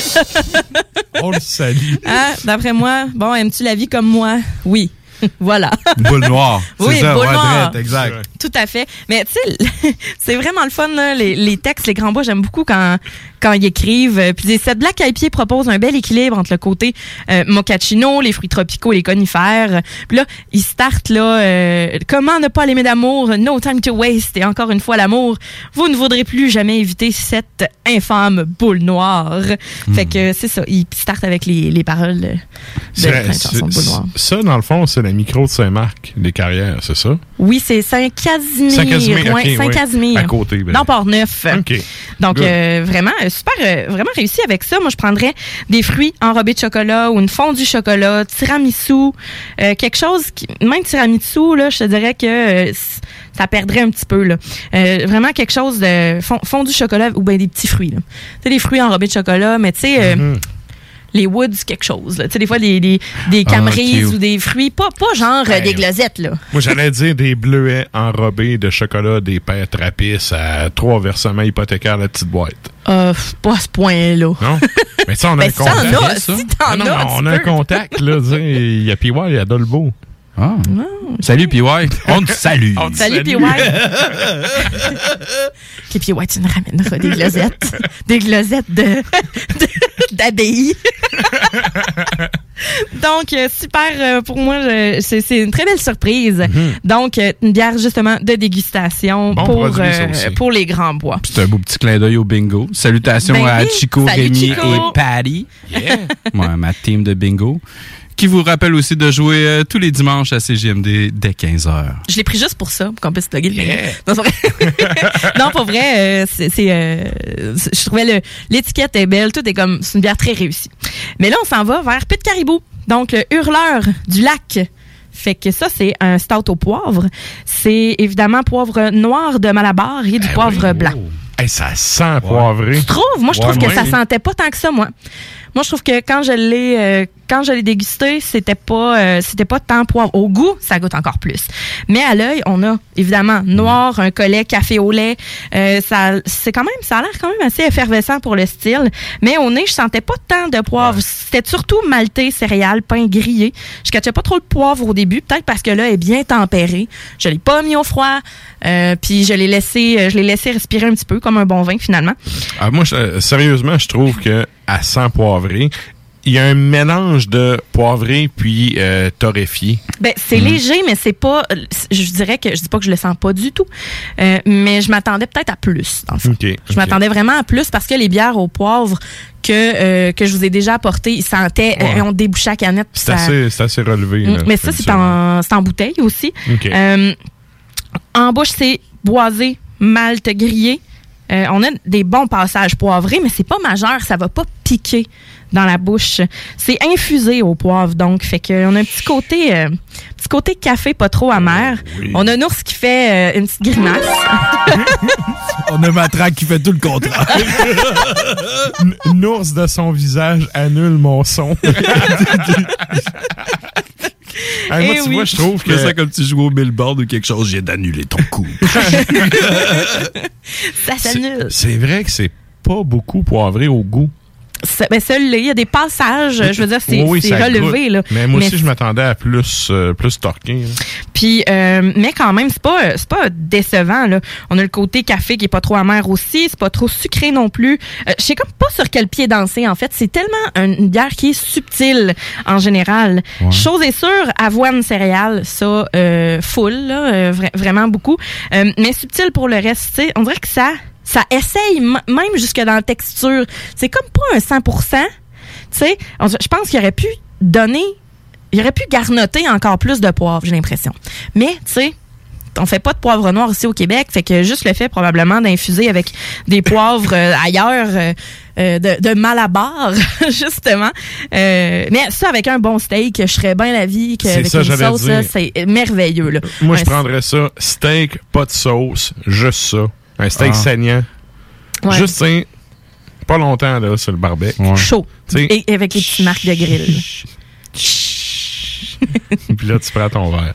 On le salue. Hein? D'après moi, bon, aimes-tu la vie comme moi? Oui. voilà. Boule noire. C'est Oui, ça, boule ouais, noire. drette, exact. Tout à fait. Mais tu sais, c'est vraiment le fun, là, les, les textes, les grands bois. J'aime beaucoup quand, quand ils écrivent. Euh, Puis cette Black IPA propose un bel équilibre entre le côté euh, mochaccino, les fruits tropicaux et les conifères. Puis là, ils startent là, euh, comment ne pas l'aimer d'amour, no time to waste. Et encore une fois, l'amour, vous ne voudrez plus jamais éviter cette infâme boule noire. Fait que c'est ça, ils startent avec les, les paroles de C'est- la chanson de boule noire. Ça, dans le fond, c'est la micro de Saint-Marc, des carrières, c'est ça? Oui, c'est Saint-Casimir. Saint-Casimir, ouais. À côté, ben. Dans Port-Neuf. OK. Donc, euh, vraiment, euh, super, euh, vraiment réussi avec ça. Moi, je prendrais des fruits enrobés de chocolat ou une fondue chocolat, tiramisu, euh, quelque chose qui, même tiramisu, là, je te dirais que ça perdrait un petit peu, là. Vraiment quelque chose de fon- fondu chocolat ou bien des petits fruits. Tu sais, des fruits enrobés de chocolat, mais tu sais, Mm-hmm. Les woods, quelque chose, là. Tu sais, des fois, des, des, des Ah, ou des fruits, pas, pas genre euh, Ben, des glosettes, là. Moi, j'allais dire des bleuets enrobés de chocolat, des pères trapistes à trois versements hypothécaires, la petite boîte. Euh, pas à ce point-là. Non? Mais ça, on a Ben, un si contact. si Ah non, on a un contact, là. Il y a PY, il y a Dolbo. Ah. Salut, PY. On te salue. On te Salut, PY. Puis ouais, tu nous ramèneras des glosettes. des glosettes de, de- d'abbaye. Donc, euh, super euh, pour moi, je- c'est, c'est une très belle surprise. Donc, euh, une bière justement de dégustation Bon pour, produit, euh, pour les grands bois. C'est un beau petit clin d'œil au bingo. Salutations Ben à. Chico, Salut, Rémi Chico. et Patty. Ouais, ma team de bingo. Qui vous rappelle aussi de jouer euh, tous les dimanches à CGMD dès 15h. Je l'ai pris juste pour ça, pour qu'on puisse plugger le bingo. Non, vrai. non, pour vrai, euh, c'est, euh, c'est- je trouvais le, l'étiquette est belle, tout est comme, c'est une bière très réussie. Mais là, on s'en va vers Pit Caribou. Donc, le hurleur du lac. Fait que ça, c'est un stout au poivre. C'est évidemment poivre noir de Malabar et du poivre blanc. Hey, ça sent poivré. Tu trouves? Moi, je trouve Ouais, que ça sentait pas tant que ça, moi. Moi, je trouve que quand je l'ai, euh, quand je l'ai dégusté, c'était pas, euh, c'était pas tant poivre. Au goût, ça goûte encore plus. Mais à l'œil, on a évidemment noir, un collet, café au lait. Euh, ça, c'est quand même, ça a l'air quand même assez effervescent pour le style. Mais au nez, je sentais pas tant de poivre. C'était surtout maltais, céréales, pain grillé. Je cachais pas trop de poivre au début, peut-être parce que là, elle est bien tempérée. Je l'ai pas mis au froid. Euh, puis je l'ai laissé, je l'ai laissé respirer un petit peu comme un bon vin finalement. Ah, moi, je- sérieusement, je trouve que à 100 poivré, il y a un mélange de poivré puis euh, torréfié. Ben, c'est Mhm. léger, mais c'est pas. Je dirais que je dis pas que je le sens pas du tout, euh, mais je m'attendais peut-être à plus. Dans. Je m'attendais vraiment à plus parce que les bières au poivre que euh, que je vous ai déjà apportées, ils sentaient, euh, ont débouché à canette. C'est ça- assez, relevé. Mm, là, mais ça, c'est en, bouteille aussi. En bouche, c'est boisé, malte grillé. On a des bons passages poivrés, mais c'est pas majeur, ça va pas piquer dans la bouche. C'est infusé au poivre, donc fait que on a un petit côté, euh, petit côté café pas trop amer. On a un ours qui fait euh, une petite grimace. On a Matraque qui fait tout le contraire. N- Une ours de son visage annule mon son. Ah, moi, Eh tu oui. vois, je trouve que ça comme tu joues au billboard ou quelque chose, j'ai d'annuler ton coup. ça s'annule. c'est vrai que c'est pas beaucoup poivré au goût. Ça- Ben, celui-là, il y a des passages, je veux dire, c'est Oui, ça relevé. Là. Mais moi aussi, je m'attendais à plus, euh, plus torqué. là. Puis, euh, mais quand même, c'est pas, c'est pas décevant. Là. On a le côté café qui est pas trop amer aussi, c'est pas trop sucré non plus. Euh, je sais comme pas sur quel pied danser. En fait, c'est tellement une bière qui est subtile en général. Ouais. Chose est sûre, avoine céréales, ça euh, full, là, euh, vra- vraiment beaucoup. Euh, mais subtil pour le reste, tu sais, on dirait que ça, ça essaye même jusque dans la texture. C'est comme pas un 100%. Tu sais, je pense qu'il aurait pu donner il aurait pu garnoter encore plus de poivre, j'ai l'impression. Mais, tu sais, on fait pas de poivre noir ici au Québec, fait que juste le fait probablement d'infuser avec des poivres euh, ailleurs euh, euh, de, de Malabar, justement. Mais ça, avec un bon steak, je serais bien la vie ça, une sauce, c'est merveilleux. Là. Moi, je prendrais ça. Steak, pas de sauce, juste ça. Un steak Ah. saignant. Ouais. Juste, tu sais, pas longtemps, là, sur le barbecue. Chaud. Tu sais, Et avec les petites marques de grill. puis là, tu prends ton verre.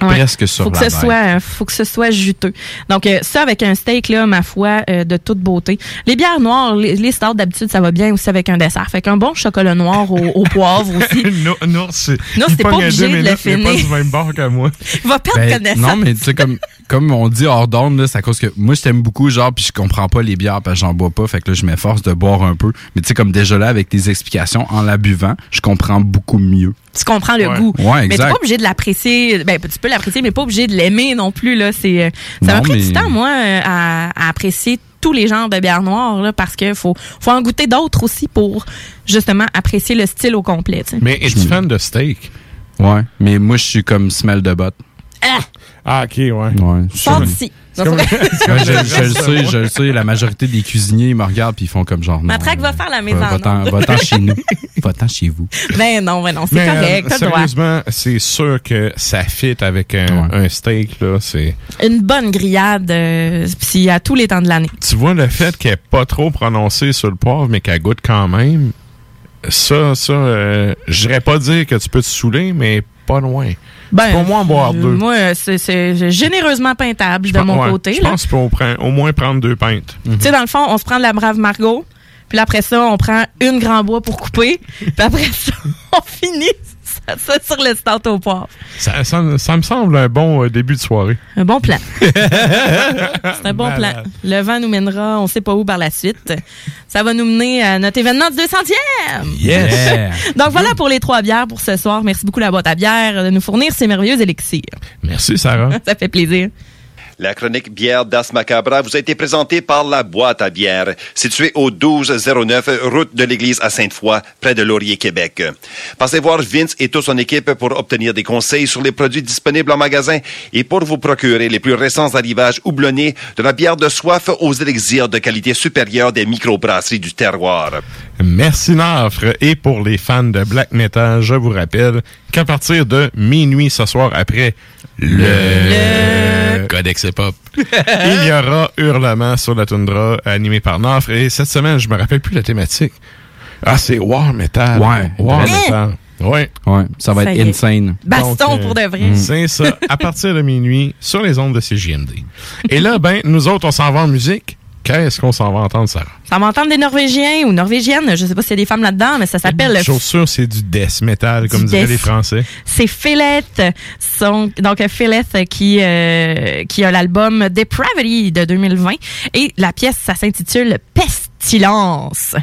Ouais. presque sur faut que la ce soit faut que ce soit juteux. Donc euh, ça avec un steak là ma foi euh, de toute beauté. Les bières noires, les, les stouts d'habitude ça va bien aussi avec un dessert. Fait qu'un bon chocolat noir au, au poivre aussi. non, non, c'est. Non, c'était pas obligé de le est pas finir. du même bord que moi. Il va perdre Ben, connaissance. non, mais tu sais, comme, comme on dit hors d'onde, là, c'est à cause que moi, je t'aime beaucoup, genre, puis je comprends pas les bières parce que j'en bois pas. Fait que là, je m'efforce de boire un peu. Mais tu sais, comme déjà là, avec tes explications, en la buvant, je comprends beaucoup mieux. Tu comprends le Ouais. goût. Ouais, mais t'es exact. pas obligé de l'apprécier. Ben, tu peux l'apprécier, mais pas obligé de l'aimer non plus. Là, c'est, euh, ça m'a pris mais- du temps, moi, euh, à, à apprécier tous les genres de bières noires, là, parce que faut, faut en goûter d'autres aussi pour justement apprécier le style au complet. tu sais. Mais es-tu fan de steak? Ouais. Mais moi, je suis comme smell de botte. Ah! Ah, ok, ouais. Ouais. Sors d'ici. C'est comme- Ouais, je, je le sais, je le sais. La majorité des cuisiniers, ils me regardent puis ils font comme genre. non, Matraque va faire la en Va-t'en chez nous. Va-t'en chez vous. Ben non, ben non, c'est correct, euh, sérieusement, c'est sûr que ça fit avec un, un steak, là. C'est. Une bonne grillade, euh, puis à tous les temps de l'année. Tu vois le fait qu'elle n'est pas trop prononcée sur le poivre, mais qu'elle goûte quand même. Ça, ça, euh, je pas dire que tu peux te saouler, mais pas loin. Ben, au moins en boire euh, deux. Moi, c'est- généreusement peintable de mon Ouais, côté. Je pense qu'il faut au moins prendre deux pintes. Tu sais, dans le fond, on se prend de la brave Margot, puis après ça, on prend une grand bois pour couper, puis après ça, on finit ça, sur le start au poivre. Ça, ça- ça me semble un bon euh, début de soirée. Un bon plan. C'est un bon plan. Le vent nous mènera, on sait pas où par la suite. Ça va nous mener à notre événement du 200e. Yes! Yeah. Donc voilà pour les trois bières pour ce soir. Merci beaucoup la boîte à bière de nous fournir ces merveilleux élixirs. Merci, Sarah. Ça fait plaisir. La chronique bière d'As Macabra vous a été présentée par la boîte à bière, située au 1209 route de l'église à Sainte-Foy, près de Laurier, Québec. Passez voir Vince et toute son équipe pour obtenir des conseils sur les produits disponibles en magasin et pour vous procurer les plus récents arrivages houblonnés de la bière de soif aux élixirs de qualité supérieure des microbrasseries du terroir. Merci Nafre. Et pour les fans de black metal, je vous rappelle qu'à partir de minuit ce soir après le, Codex Hip-Hop, il y aura Hurlement sur la toundra animé par Nafre. Et cette semaine, je me rappelle plus la thématique. Ah, c'est War Metal. Ouais. War Hein? Metal. Ouais. Ouais, ça va Ça être insane. Baston Donc, euh, pour de vrai. C'est ça, à partir de minuit, sur les ondes de CJMD. Et là, ben, nous autres, on s'en va en musique. Qu'est-ce qu'on s'en va entendre, Sarah? Ça va entendre des Norvégiens ou Norvégiennes. Je sais pas s'il y a des femmes là-dedans, mais ça s'appelle le Chaussure, c'est du death metal, comme diraient les Français. C'est Philette. Son- donc, Philette qui, euh, qui a l'album Depravity de 2020. Et la pièce, ça s'intitule Pestilence.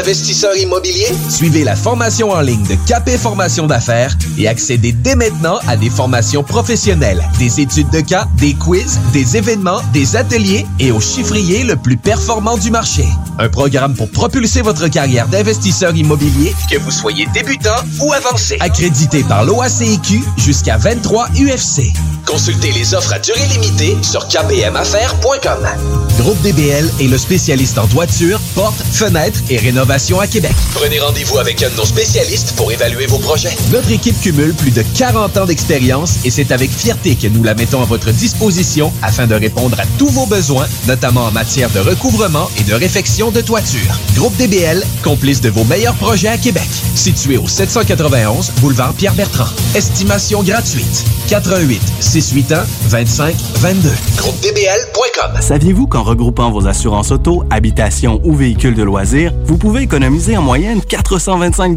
Investisseur immobilier? Suivez la formation en ligne de Capé Formation d'affaires et accédez dès maintenant à des formations professionnelles, des études de cas, des quiz, des événements, des ateliers et au chiffrier le plus performant du marché. Un programme pour propulser votre carrière d'investisseur immobilier, que vous soyez débutant ou avancé. Accrédité par l'OACIQ jusqu'à 23 UFC. Consultez les offres à durée limitée sur kpmaffaires.com. Groupe DBL est le spécialiste en toiture, portes, fenêtres et rénovation à Québec. Prenez rendez-vous avec un de nos spécialistes pour évaluer vos projets. Notre équipe cumule plus de 40 ans d'expérience et c'est avec fierté que nous la mettons à votre disposition afin de répondre à tous vos besoins, notamment en matière de recouvrement et de réfection de toiture. Groupe DBL, complice de vos meilleurs projets à Québec. Situé au 791 boulevard Pierre-Bertrand. Estimation gratuite. 88 681 25 22. GroupeDBL.com. Saviez-vous qu'en regroupant vos assurances auto, habitation ou véhicules de loisirs, vous pouvez économiser en moyenne 425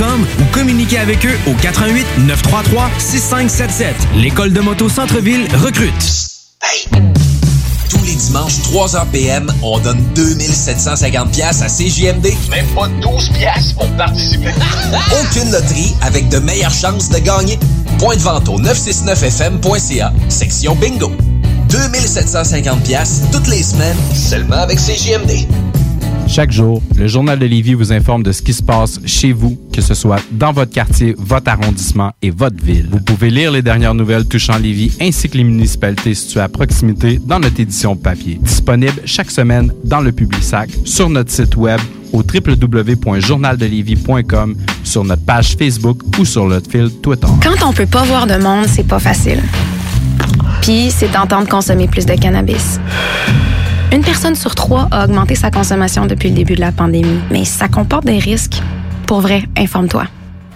ou communiquez avec eux au 88 933 6577. L'école de moto Centre-ville recrute. Tous les dimanches, 3h PM, on donne 2750 pièces à CJMD. Même pas 12 pièces pour participer. Aucune loterie avec de meilleures chances de gagner. Point de vente au 969fm.ca, section bingo. 2750 pièces toutes les semaines, seulement avec CJMD. Chaque jour, le Journal de Lévis vous informe de ce qui se passe chez vous, que ce soit dans votre quartier, votre arrondissement et votre ville. Vous pouvez lire les dernières nouvelles touchant Lévis ainsi que les municipalités situées à proximité dans notre édition papier. Disponible chaque semaine dans le Publisac, sur notre site web au www.journaldelévis.com, sur notre page Facebook ou sur notre fil Twitter. Quand on peut pas voir de monde, c'est pas facile. Puis, c'est tentant de consommer plus de cannabis. Une personne sur trois a augmenté sa consommation depuis le début de la pandémie, mais ça comporte des risques. Pour vrai, informe-toi.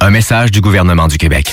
Un message du gouvernement du Québec.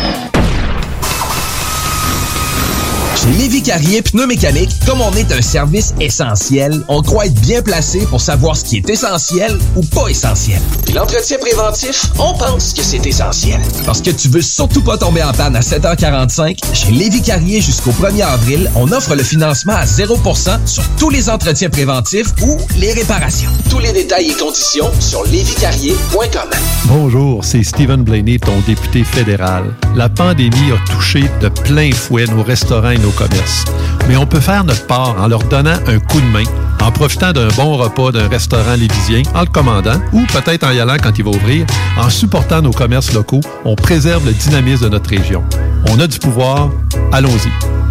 Chez Lévi Carrier Pneumécanique, comme on est un service essentiel, on croit être bien placé pour savoir ce qui est essentiel ou pas essentiel. Puis l'entretien préventif, on pense que c'est essentiel. Parce que tu veux surtout pas tomber en panne à 7h45, chez Lévi Carrier jusqu'au 1er avril, on offre le financement à 0% sur tous les entretiens préventifs ou les réparations. Tous les détails et conditions sur lévicarrier.com. Bonjour, c'est Stephen Blaney, ton député fédéral. La pandémie a touché de plein fouet nos restaurants et nos Mais on peut faire notre part en leur donnant un coup de main, en profitant d'un bon repas d'un restaurant lévisien, en le commandant, ou peut-être en y allant quand il va ouvrir. En supportant nos commerces locaux, on préserve le dynamisme de notre région. On a du pouvoir, allons-y.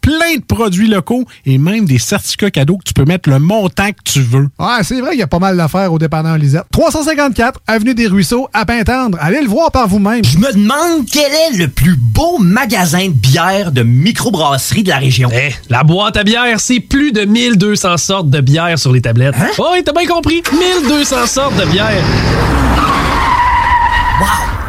plein de produits locaux et même des certificats cadeaux que tu peux mettre le montant que tu veux. Ouais, c'est vrai, il y a pas mal d'affaires au dépanneur Lisette. 354 Avenue des Ruisseaux, à Pintendre. Allez le voir par vous-même. Je me demande quel est le plus beau magasin de bière de microbrasserie de la région. Eh, la boîte à bière, c'est plus de 1200 sortes de bières sur les tablettes. Hein? Oh, oui, t'as bien compris. 1200 sortes de bières.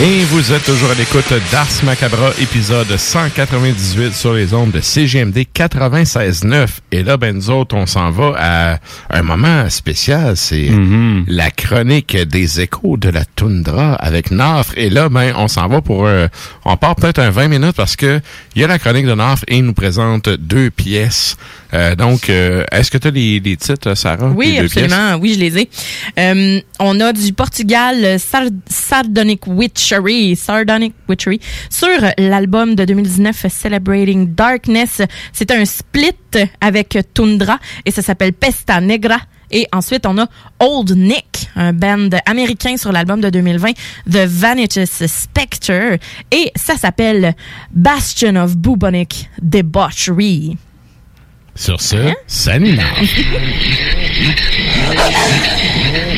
Et vous êtes toujours à l'écoute d'Ars Macabra, épisode 198 sur les ondes de CGMD 96.9. Et là, ben nous autres, on s'en va à un moment spécial. C'est la chronique des échos de la toundra avec Nafre. Et là, ben, on s'en va pour... euh, on part peut-être un 20 minutes parce que il y a la chronique de Nafre et il nous présente deux pièces. Euh, donc, euh, est-ce que tu as les, les titres, Sarah? Oui, absolument. Oui, je les ai. Euh, on a du Portugal, Sar- Sardonic Witchery, Sardonic Witchery, sur l'album de 2019 Celebrating Darkness. C'est un split avec Tundra et ça s'appelle Pesta Negra. Et ensuite, on a Old Nick, un band américain sur l'album de 2020, The Vanitous Spectre. Et ça s'appelle Bastion of Bubonic Debauchery. Sur ce, salut Nafre.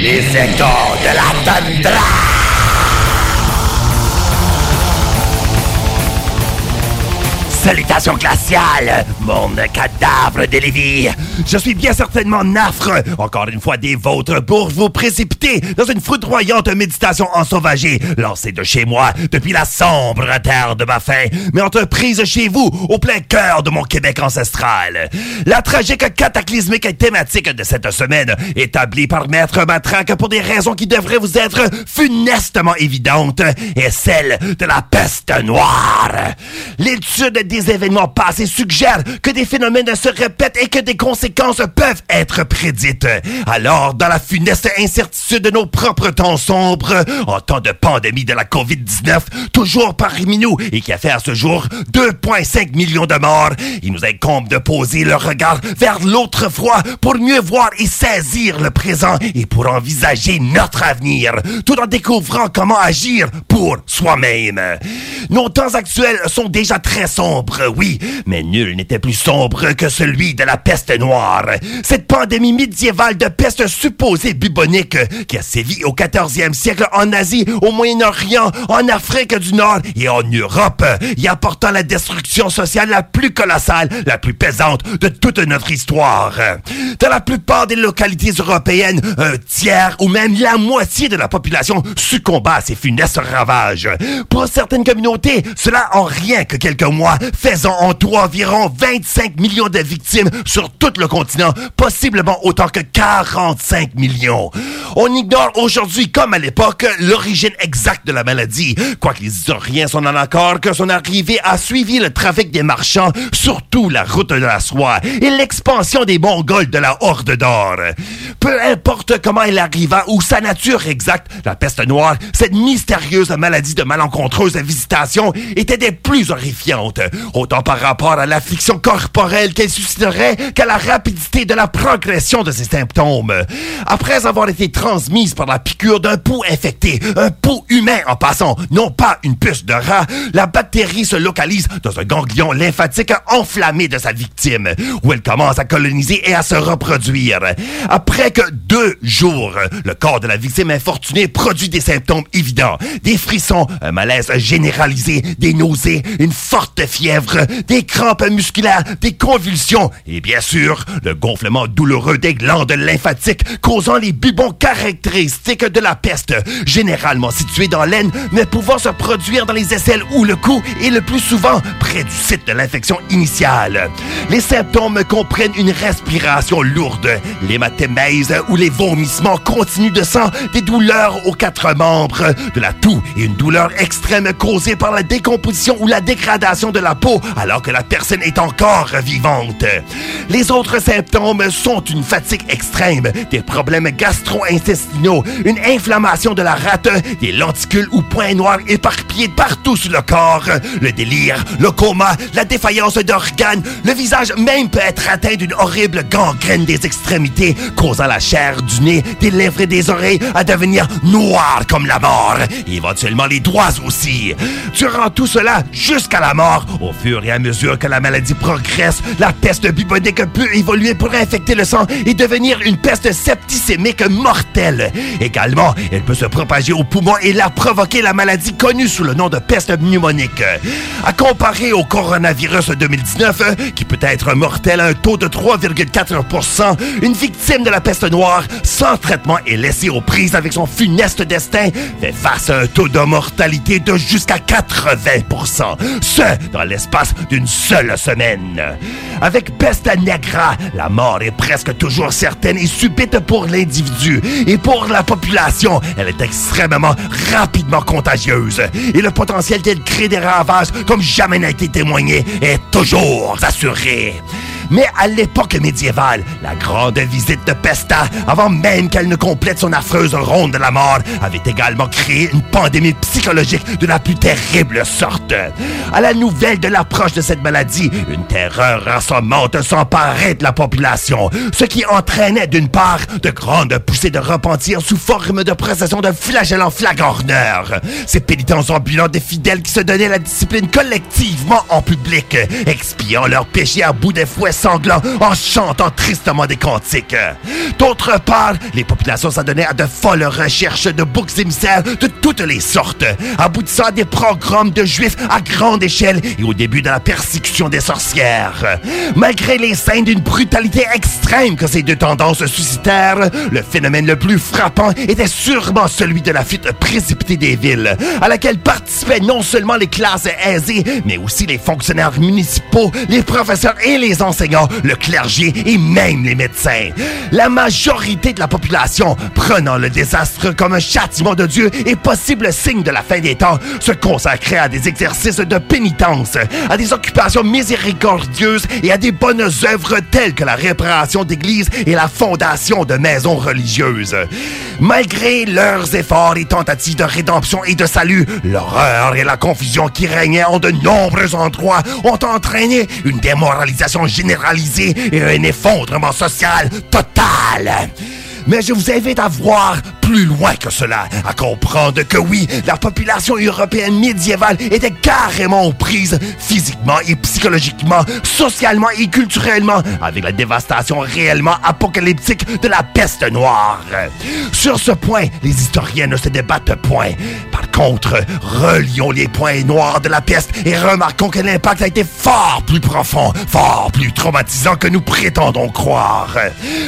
Les échos de la tundra. Salutations glaciales, mon cadavre de Lévis. Je suis bien certainement nafre, encore une fois des vôtres, pour vous précipiter dans une foudroyante méditation ensauvagée, lancée de chez moi depuis la sombre terre de ma faim, mais entreprise chez vous, au plein cœur de mon Québec ancestral. La tragique cataclysmique thématique de cette semaine, établie par Maître Matraque pour des raisons qui devraient vous être funestement évidentes, est celle de la peste noire. L'étude des événements passés suggère que des phénomènes se répètent et que des conséquences peuvent être prédites. Alors, dans la funeste incertitude de nos propres temps sombres, en temps de pandémie de la COVID-19, toujours parmi nous et qui a fait à ce jour 2,5 millions de morts, il nous incombe de poser le regard vers l'autre froid pour mieux voir et saisir le présent et pour envisager notre avenir, tout en découvrant comment agir pour soi-même. Nos temps actuels sont déjà très sombres oui, mais nul n'était plus sombre que celui de la peste noire. Cette pandémie médiévale de peste supposée bubonique qui a sévi au 14e siècle en Asie, au Moyen-Orient, en Afrique du Nord et en Europe, y apportant la destruction sociale la plus colossale, la plus pesante de toute notre histoire. Dans la plupart des localités européennes, un tiers ou même la moitié de la population succomba à ces funestes ravages. Pour certaines communautés, cela en rien que quelques mois, faisant en tout environ 25 millions de victimes sur tout le continent, possiblement autant que 45 millions. On ignore aujourd'hui, comme à l'époque, l'origine exacte de la maladie, quoique les historiens sont en accord que son arrivée a suivi le trafic des marchands, surtout la route de la soie, et l'expansion des Mongols de la Horde d'Or. Peu importe comment elle arriva ou sa nature exacte, la peste noire, cette mystérieuse maladie de malencontreuse visitation, était des plus horrifiantes, autant par rapport à l'affliction corporelle qu'elle susciterait qu'à la rapidité de la progression de ses symptômes. Après avoir été transmise par la piqûre d'un pouls infecté, un pouls humain en passant, non pas une puce de rat, la bactérie se localise dans un ganglion lymphatique enflammé de sa victime, où elle commence à coloniser et à se reproduire. Après que deux jours, le corps de la victime infortunée produit des symptômes évidents, des frissons, un malaise généralisé, des nausées, une forte fièvre, des crampes musculaires, des convulsions et bien sûr le gonflement douloureux des glandes lymphatiques causant les bubons caractéristiques de la peste, généralement situés dans l'aine mais pouvant se produire dans les aisselles ou le cou et le plus souvent près du site de l'infection initiale. Les symptômes comprennent une respiration lourde, l'hématémèse ou les vomissements continus de sang, des douleurs aux quatre membres, de la toux et une douleur extrême causée par la décomposition ou la dégradation de peau alors que la personne est encore vivante. Les autres symptômes sont une fatigue extrême, des problèmes gastro-intestinaux, une inflammation de la rate, des lenticules ou points noirs éparpillés partout sur le corps, le délire, le coma, la défaillance d'organes, le visage même peut être atteint d'une horrible gangrène des extrémités, causant la chair du nez, des lèvres et des oreilles à devenir noire comme la mort, et éventuellement les doigts aussi. Durant tout cela, jusqu'à la mort, au fur et à mesure que la maladie progresse, la peste bubonique peut évoluer pour infecter le sang et devenir une peste septicémique mortelle. Également, elle peut se propager aux poumons et la provoquer la maladie connue sous le nom de peste pneumonique. À comparer au coronavirus 2019, qui peut être mortel à un taux de 3,4%, une victime de la peste noire, sans traitement et laissée aux prises avec son funeste destin, fait face à un taux de mortalité de jusqu'à 80%, ce dans l'espace d'une seule semaine. Avec peste negra, la mort est presque toujours certaine et subite pour l'individu, et pour la population, elle est extrêmement rapidement contagieuse, et le potentiel qu'elle crée des ravages comme jamais n'a été témoigné est toujours assuré. Mais à l'époque médiévale, la grande visite de Pesta, avant même qu'elle ne complète son affreuse ronde de la mort, avait également créé une pandémie psychologique de la plus terrible sorte. À la nouvelle de l'approche de cette maladie, une terreur assommante s'emparait de la population, ce qui entraînait d'une part de grandes poussées de repentir sous forme de procession de flagellants flagorneurs. Ces pénitents ambulants des fidèles qui se donnaient la discipline collectivement en public, expiant leurs péchés à bout des fouets sanglants en chantant tristement des cantiques. D'autre part, les populations s'adonnaient à de folles recherches de boucs émissaires de toutes les sortes, aboutissant à des programmes de juifs à grande échelle et au début de la persécution des sorcières. Malgré les scènes d'une brutalité extrême que ces deux tendances suscitèrent, le phénomène le plus frappant était sûrement celui de la fuite précipitée des villes, à laquelle participaient non seulement les classes aisées, mais aussi les fonctionnaires municipaux, les professeurs et les enseignants, le clergé et même les médecins. La majorité de la population, prenant le désastre comme un châtiment de Dieu et possible signe de la fin des temps, se consacrait à des exercices de pénitence, à des occupations miséricordieuses et à des bonnes œuvres telles que la réparation d'églises et la fondation de maisons religieuses. Malgré leurs efforts et tentatives de rédemption et de salut, l'horreur et la confusion qui régnaient en de nombreux endroits ont entraîné une démoralisation et un effondrement social total. Mais je vous invite à voir plus loin que cela, à comprendre que oui, la population européenne médiévale était carrément aux prises physiquement et psychologiquement, socialement et culturellement avec la dévastation réellement apocalyptique de la peste noire. Sur ce point, les historiens ne se débattent point. Par contre, relions les points noirs de la peste et remarquons que l'impact a été fort plus profond, fort plus traumatisant que nous prétendons croire.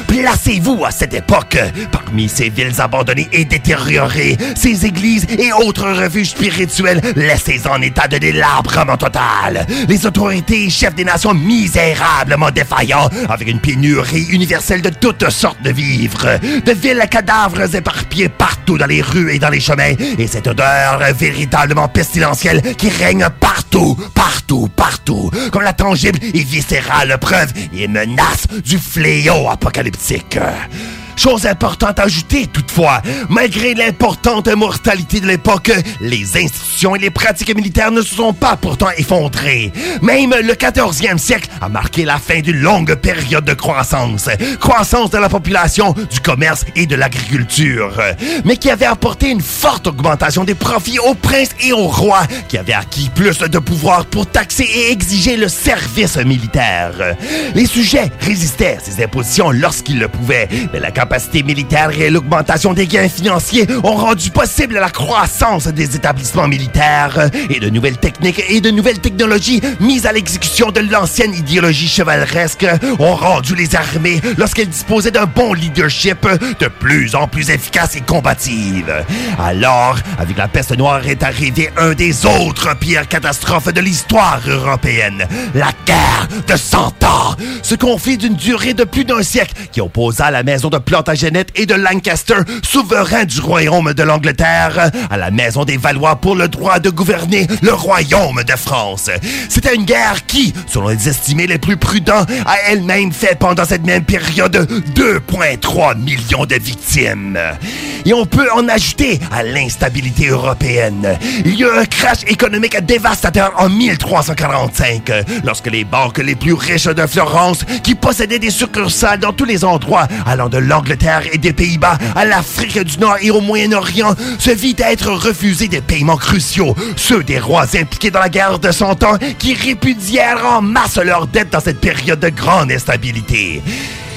Placez-vous à cette époque parmi ces villes abandonnées et détériorées, ces églises et autres refuges spirituels laissés en état de délabrement total. Les autorités et chefs des nations misérablement défaillants avec une pénurie universelle de toutes sortes de vivres, de villes cadavres éparpillés partout dans les rues et dans les chemins, et cette odeur véritablement pestilentielle qui règne partout, partout, partout, comme la tangible et viscérale preuve et menace du fléau apocalyptique. Chose importante à ajouter, toutefois, malgré l'importante mortalité de l'époque, les institutions et les pratiques militaires ne se sont pas pourtant effondrées. Même le 14e siècle a marqué la fin d'une longue période de croissance. Croissance de la population, du commerce et de l'agriculture. Mais qui avait apporté une forte augmentation des profits aux princes et aux rois, qui avaient acquis plus de pouvoir pour taxer et exiger le service militaire. Les sujets résistaient à ces impositions lorsqu'ils le pouvaient, mais la capacité militaire et l'augmentation des gains financiers ont rendu possible la croissance des établissements militaires et de nouvelles techniques et de nouvelles technologies mises à l'exécution de l'ancienne idéologie chevaleresque ont rendu les armées, lorsqu'elles disposaient d'un bon leadership, de plus en plus efficaces et combatives. Alors, avec la peste noire est arrivé un des autres pires catastrophes de l'histoire européenne, la guerre de Cent Ans, ce conflit d'une durée de plus d'un siècle qui opposa la maison de Plantagenet et de Lancaster, souverain du royaume de l'Angleterre, à la maison des Valois pour le droit de gouverner le royaume de France. C'était une guerre qui, selon les estimés les plus prudents, a elle-même fait pendant cette même période 2,3 millions de victimes. Et on peut en ajouter à l'instabilité européenne. Il y a eu un crash économique dévastateur en 1345, lorsque les banques les plus riches de Florence, qui possédaient des succursales dans tous les endroits, allant de l'Angleterre et des Pays-Bas à l'Afrique du Nord et au Moyen-Orient, se vit être refusés des paiements cruciaux, ceux des rois impliqués dans la guerre de Cent Ans qui répudièrent en masse leurs dettes dans cette période de grande instabilité.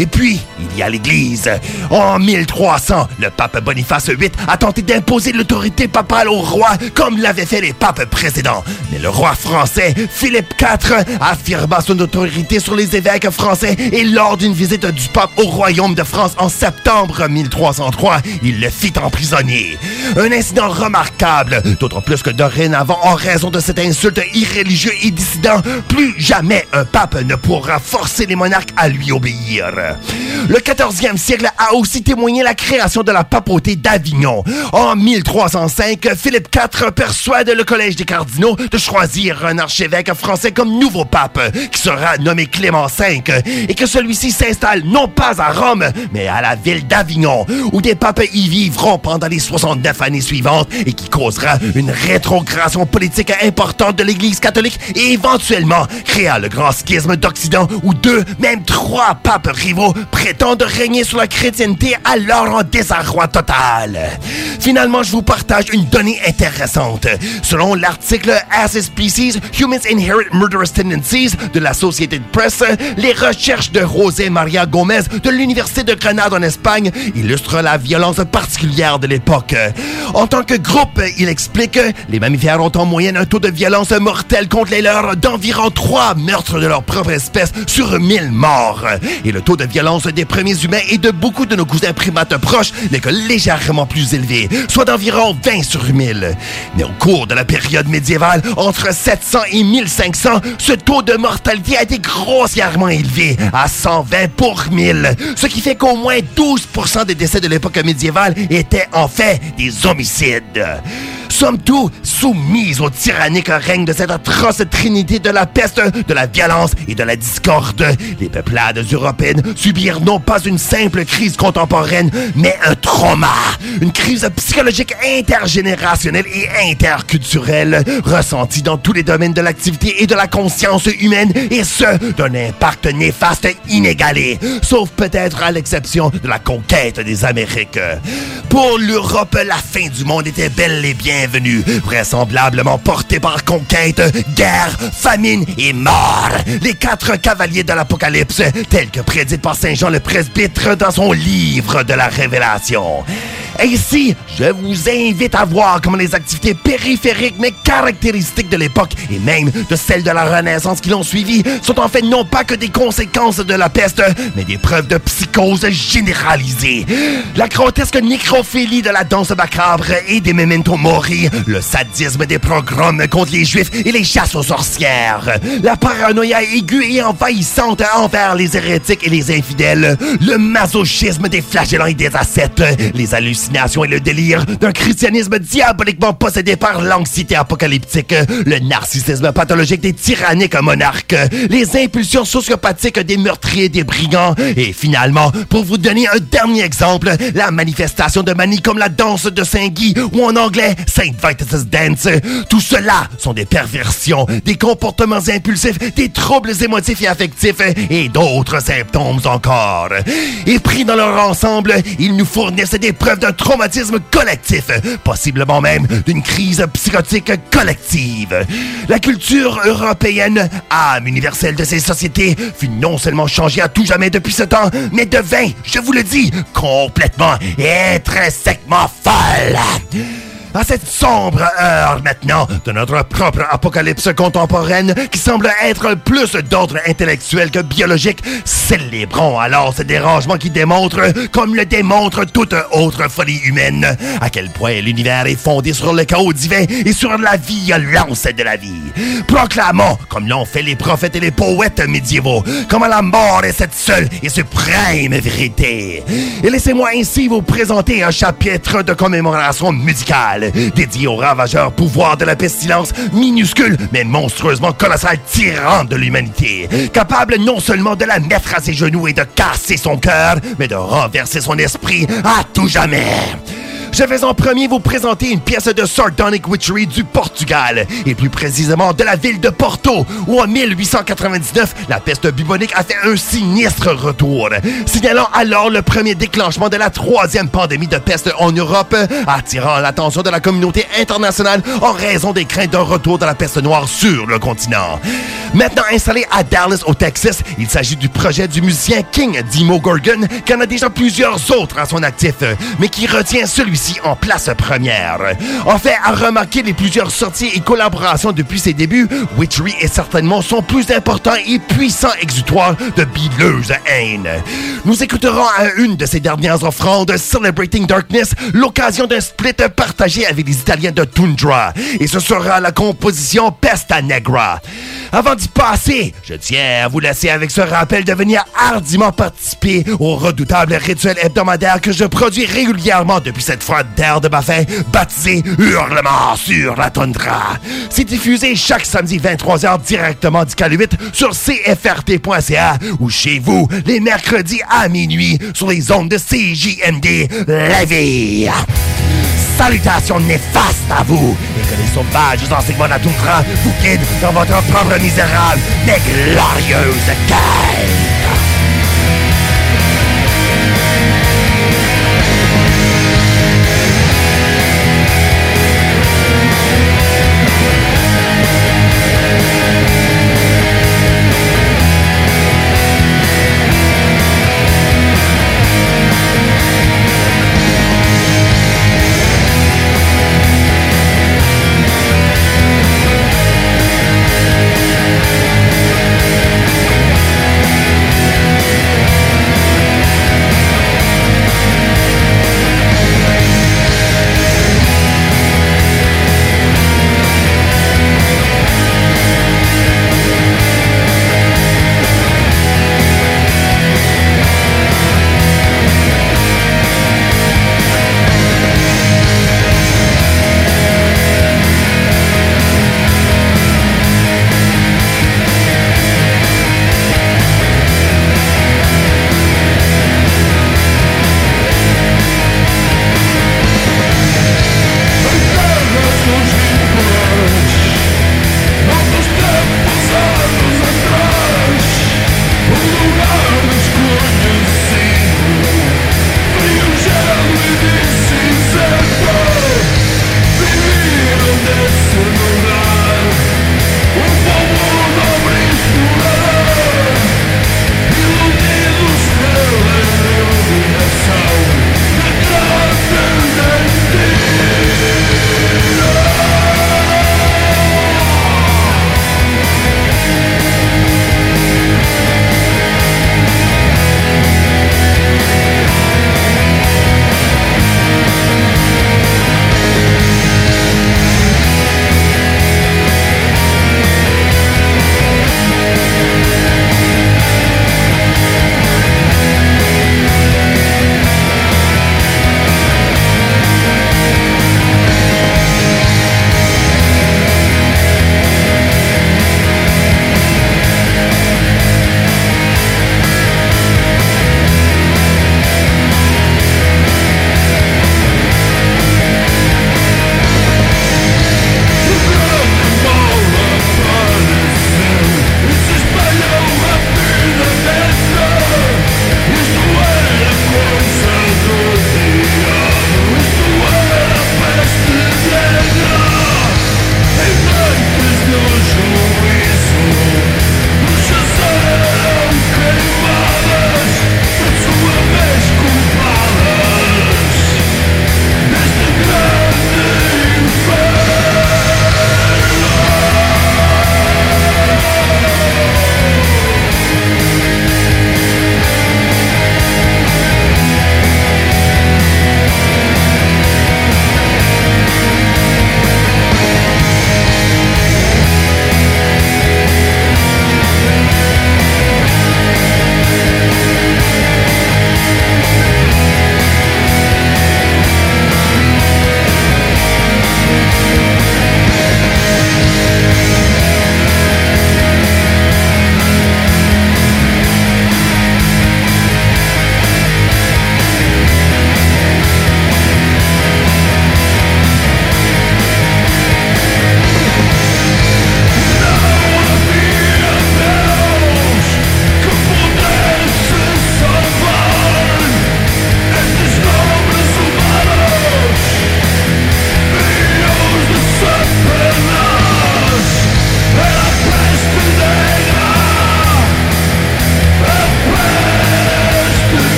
Et puis, il y a l'Église. En 1300, le pape Boniface VIII a tenté d'imposer l'autorité papale au roi comme l'avaient fait les papes précédents. Mais le roi français, Philippe IV, affirma son autorité sur les évêques français et lors d'une visite du pape au royaume de France en septembre 1303, il le fit emprisonner. Un incident remarquable, d'autant plus que dorénavant, en raison de cette insulte irréligieux et dissident, plus jamais un pape ne pourra forcer les monarques à lui obéir. Le 14e siècle a aussi témoigné la création de la papauté d'Avignon. En 1305, Philippe IV persuade le Collège des cardinaux de choisir un archevêque français comme nouveau pape, qui sera nommé Clément V, et que celui-ci s'installe non pas à Rome, mais à la ville d'Avignon, où des papes y vivront pendant les 69 années suivantes et qui causera une rétrogradation politique importante de l'Église catholique et éventuellement créa le grand schisme d'Occident où deux, même trois papes rivaux prétendent régner sur la chrétienté alors en désarroi total. Finalement, je vous partage une donnée intéressante. Selon l'article As a Species, Humans Inherit Murderous Tendencies de l'Associated Press, les recherches de José Maria Gomez de l'Université de Grenade en Espagne illustrent la violence particulière de l'époque. En tant que groupe, il explique les mammifères ont en moyenne un taux de violence mortelle contre les leurs d'environ 3 meurtres de leur propre espèce sur 1000 morts. Et le taux de violence des premiers humains et de beaucoup de nos cousins primates proches n'est que légèrement plus élevé, soit d'environ 20 sur 1000. Mais au cours de la période médiévale, entre 700 et 1500, ce taux de mortalité a été grossièrement élevé à 120 pour 1000, ce qui fait qu'au moins 12% des décès de l'époque médiévale étaient en fait des homicides. Sommes tous soumis au tyrannique règne de cette atroce trinité de la peste, de la violence et de la discorde. Les peuplades européennes subirent non pas une simple crise contemporaine, mais un trauma, une crise psychologique intergénérationnelle et interculturelle, ressentie dans tous les domaines de l'activité et de la conscience humaine, et ce, d'un impact néfaste inégalé, sauf peut-être à l'exception de la conquête des Amériques. Pour l'Europe, la fin du monde était belle et vraisemblablement portée par conquête, guerre, famine et mort. Les quatre cavaliers de l'Apocalypse, tels que prédit par Saint Jean le presbytre dans son livre de la Révélation. Ici, je vous invite à voir comment les activités périphériques mais caractéristiques de l'époque et même de celles de la Renaissance qui l'ont suivi sont en fait non pas que des conséquences de la peste, mais des preuves de psychose généralisée. La grotesque nécrophilie de la danse macabre et des memento mori, le sadisme des programmes contre les juifs et les chasses aux sorcières, la paranoïa aiguë et envahissante envers les hérétiques et les infidèles, le masochisme des flagellants et des ascètes, les hallucinations et le délire d'un christianisme diaboliquement possédé par l'anxiété apocalyptique, le narcissisme pathologique des tyranniques monarques, les impulsions sociopathiques des meurtriers des brigands, et finalement, pour vous donner un dernier exemple, la manifestation de manie comme la danse de Saint-Guy ou en anglais Saint Vitus Dance. Tout cela sont des perversions, des comportements impulsifs, des troubles émotifs et affectifs et d'autres symptômes encore. Et pris dans leur ensemble, ils nous fournissent des preuves traumatisme collectif, possiblement même d'une crise psychotique collective. La culture européenne, âme universelle de ces sociétés, fut non seulement changée à tout jamais depuis ce temps, mais devint, je vous le dis, complètement et intrinsèquement folle. À cette sombre heure maintenant de notre propre apocalypse contemporaine qui semble être plus d'ordre intellectuel que biologique, célébrons alors ce dérangement qui démontre, comme le démontre toute autre folie humaine, à quel point l'univers est fondé sur le chaos divin et sur la violence de la vie. Proclamons, comme l'ont fait les prophètes et les poètes médiévaux, comment la mort est cette seule et suprême vérité. Et laissez-moi ainsi vous présenter un chapitre de commémoration musicale dédié au ravageur pouvoir de la pestilence, minuscule mais monstrueusement colossal tyran de l'humanité, capable non seulement de la mettre à ses genoux et de casser son cœur, mais de renverser son esprit à tout jamais. Je vais en premier vous présenter une pièce de sardonic witchery du Portugal, et plus précisément de la ville de Porto, où en 1899, la peste bubonique a fait un sinistre retour, signalant alors le premier déclenchement de la troisième pandémie de peste en Europe, attirant l'attention de la communauté internationale en raison des craintes d'un retour de la peste noire sur le continent. Maintenant installé à Dallas, au Texas, il s'agit du projet du musicien King Dimo Gorgon, qui en a déjà plusieurs autres à son actif, mais qui retient celui-ci en place première. En fait, à remarquer les plusieurs sorties et collaborations depuis ses débuts, Witchery est certainement son plus important et puissant exutoire de bileuse haine. Nous écouterons à une de ses dernières offrandes, Celebrating Darkness, l'occasion d'un split partagé avec les Italiens de Tundra, et ce sera la composition Pesta Negra. Avant d'y passer, je tiens à vous laisser avec ce rappel de venir hardiment participer au redoutable rituel hebdomadaire que je produis régulièrement depuis cette froide terre de Baffin, baptisé Hurlement sur la tundra. C'est diffusé chaque samedi 23h directement du Caluit sur cfrt.ca ou chez vous les mercredis à minuit sur les ondes de CJMD La Vie. Salutations néfastes à vous et que les sauvages enseignements de la toundra vous guident dans votre propre misérable mais glorieuse.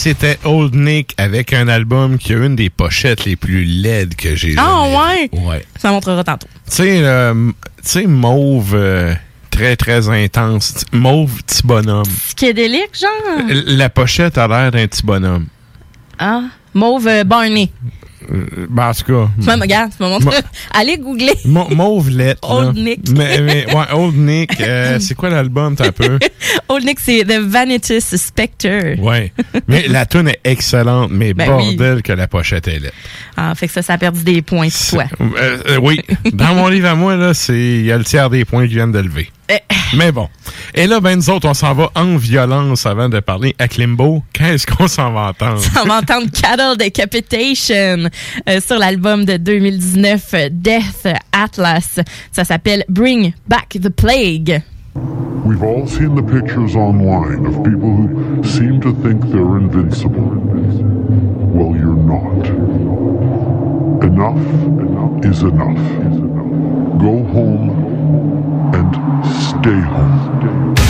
C'était Old Nick avec un album qui a une des pochettes les plus laides que j'ai Ah ouais? Ouais. Ça montrera tantôt. Tu sais, euh, tu sais, mauve euh, très, très intense. Mauve petit bonhomme. Psychédélique, genre? La pochette a l'air d'un petit bonhomme. Ah, mauve euh, Barney. Euh, ben, en tout cas. Tu me regardes, tu me montres. Mo- Allez googler. Mo- Mauve lettre. Old là. Nick. Mais, mais, ouais, Old Nick. euh, c'est quoi l'album, t'as un peu? Old Nick, c'est The Vanitas Spectre. Ouais. Mais la tune est excellente, mais Ben bordel que la pochette est laide. Ah, fait que ça, ça a perdu des points toi. Euh, euh, oui. Dans mon livre à moi, là, c'est, il y a le tiers des points qui viennent de lever. Eh. Mais bon. Et là, ben, nous autres, on s'en va en violence avant de parler à Klimbo. Qu'est-ce qu'on s'en va entendre? On va entendre Cattle Decapitation euh, sur l'album de 2019 euh, Death Atlas. Ça s'appelle Bring Back the Plague. We've all seen the pictures online of people who seem to think they're invincible. Well, you're not. Enough is enough. Go home and Stay home. Stay home.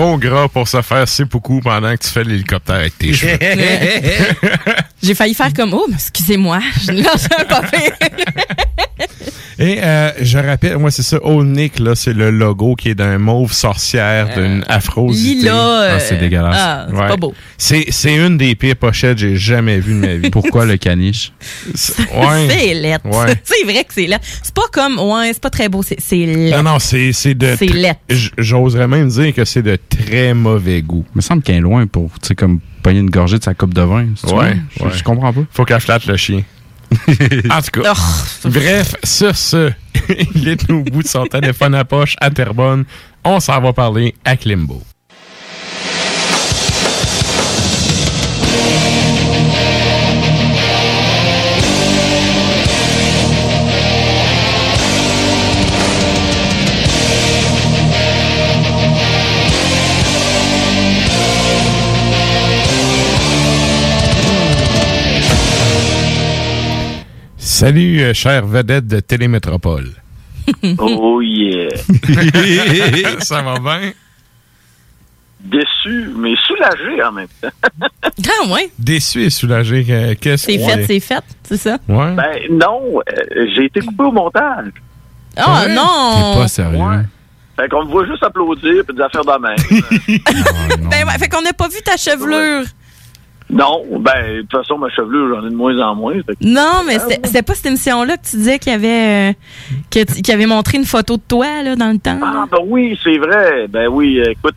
Gros gras pour se faire beaucoup pendant que tu fais l'hélicoptère avec tes cheveux. J'ai failli faire comme, oh, excusez-moi, je lance un papier. Et euh, je rappelle, moi c'est ça, Old Nick, là, c'est le logo qui est d'un mauve sorcière d'une afrosité. Lila, euh, Ah, c'est dégueulasse. ah, c'est pas beau. C'est, c'est une des pires pochettes que j'ai jamais vues de ma vie. Pourquoi le caniche? Ouais. C'est lettre. Ouais. C'est vrai que c'est lettre. C'est pas comme, ouais, c'est pas très beau, c'est c'est lettre. Non, non, c'est, c'est de. C'est tr- lettre. J'oserais même dire que c'est de très mauvais goût. Il me semble qu'elle est loin pour, tu sais, comme pogner une gorgée de sa coupe de vin. Ouais? Je- ouais. Je comprends pas. Faut qu'elle flatte le chien. en tout cas. Bref, sur ce, il est au bout de son téléphone à poche à Terrebonne. On s'en va parler à Klimbo. Salut, euh, chère vedette de Télémétropole. Oh yeah. Ça va bien? Déçu, mais soulagé en même temps. Ah, ouais. Déçu et soulagé. que- Qu'est-ce C'est fait, c'est? fait, c'est ça? Ouais. Ben non, euh, j'ai été coupé au montage. Ah, non! T'es pas sérieux. Fait qu'on me voit juste applaudir puis des affaires de même. Ben, ouais, fait qu'on n'a pas vu ta chevelure. Non, ben de toute façon, ma chevelure, j'en ai de moins en moins. Non, mais c'était pas cette émission-là que tu disais qu'il y avait, euh, que tu- qu'il avait montré une photo de toi, là, dans le temps. Ah ben oui, c'est vrai. Ben oui, écoute,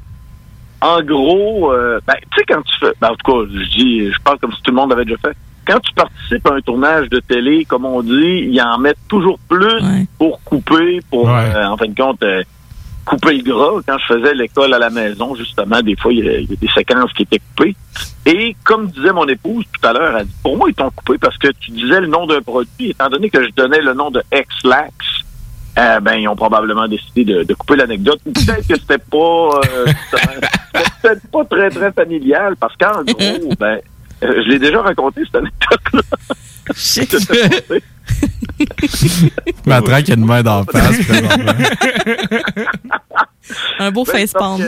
en gros, euh, ben tu sais quand tu fais, ben, en tout cas, je dis, je parle comme si tout le monde l'avait déjà fait. Quand tu participes à un tournage de télé, comme on dit, ils en mettent toujours plus pour couper, pour euh, en fin de compte euh, couper le gras. Quand je faisais l'école à la maison, justement, des fois, il y, a- il y a des séquences qui étaient coupées. Et comme disait mon épouse tout à l'heure, elle dit, pour moi, ils t'ont coupé parce que tu disais le nom d'un produit. Étant donné que je donnais le nom de X-Lax, euh, ben, ils ont probablement décidé de, de couper l'anecdote. Peut-être que c'était pas, euh, peut-être pas très, très familial parce qu'en gros, ben, euh, je l'ai déjà raconté, cette anecdote-là. Ma traque a une main d'en face. Un beau facepalm.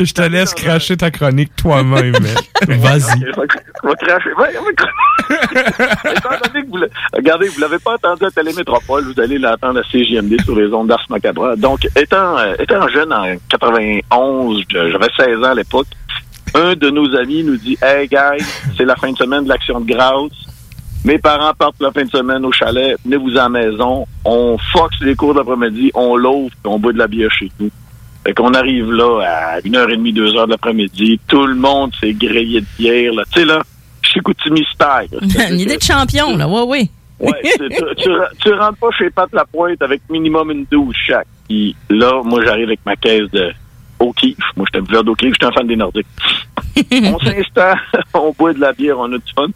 Je te laisse cracher ta chronique toi-même. mais- Vas-y. Je vais- cracher. Ouais, je vais cracher. Étant donné que vous le- regardez, vous l'avez pas entendu à Télémétropole, vous allez l'entendre à CGMD sur les ondes d'Ars Macabre. Donc, étant, euh, étant jeune en 91, je- j'avais 16 ans à l'époque, un de nos amis nous dit Hey guys, c'est la fin de semaine de l'action de grâce. Mes parents partent la fin de semaine au chalet, venez-vous à la maison, on foxe les cours d'après-midi, on l'ouvre, on boit de la bière chez nous. Fait qu'on arrive là à 1h30, 2h de l'après-midi, tout le monde s'est grillé de bière, là. Tu sais, là, Chicoutimi style. Une idée de champion, là, ouais, ouais. Ouais, tu, tu, rentres pas chez Pat Lapointe avec minimum une douche chaque. Puis là, moi, j'arrive avec ma caisse de O'Keeffe. Moi, j'étais un buveur d'O'Keeffe, j'étais un fan des Nordiques. on s'installe, on boit de la bière, on a du fun.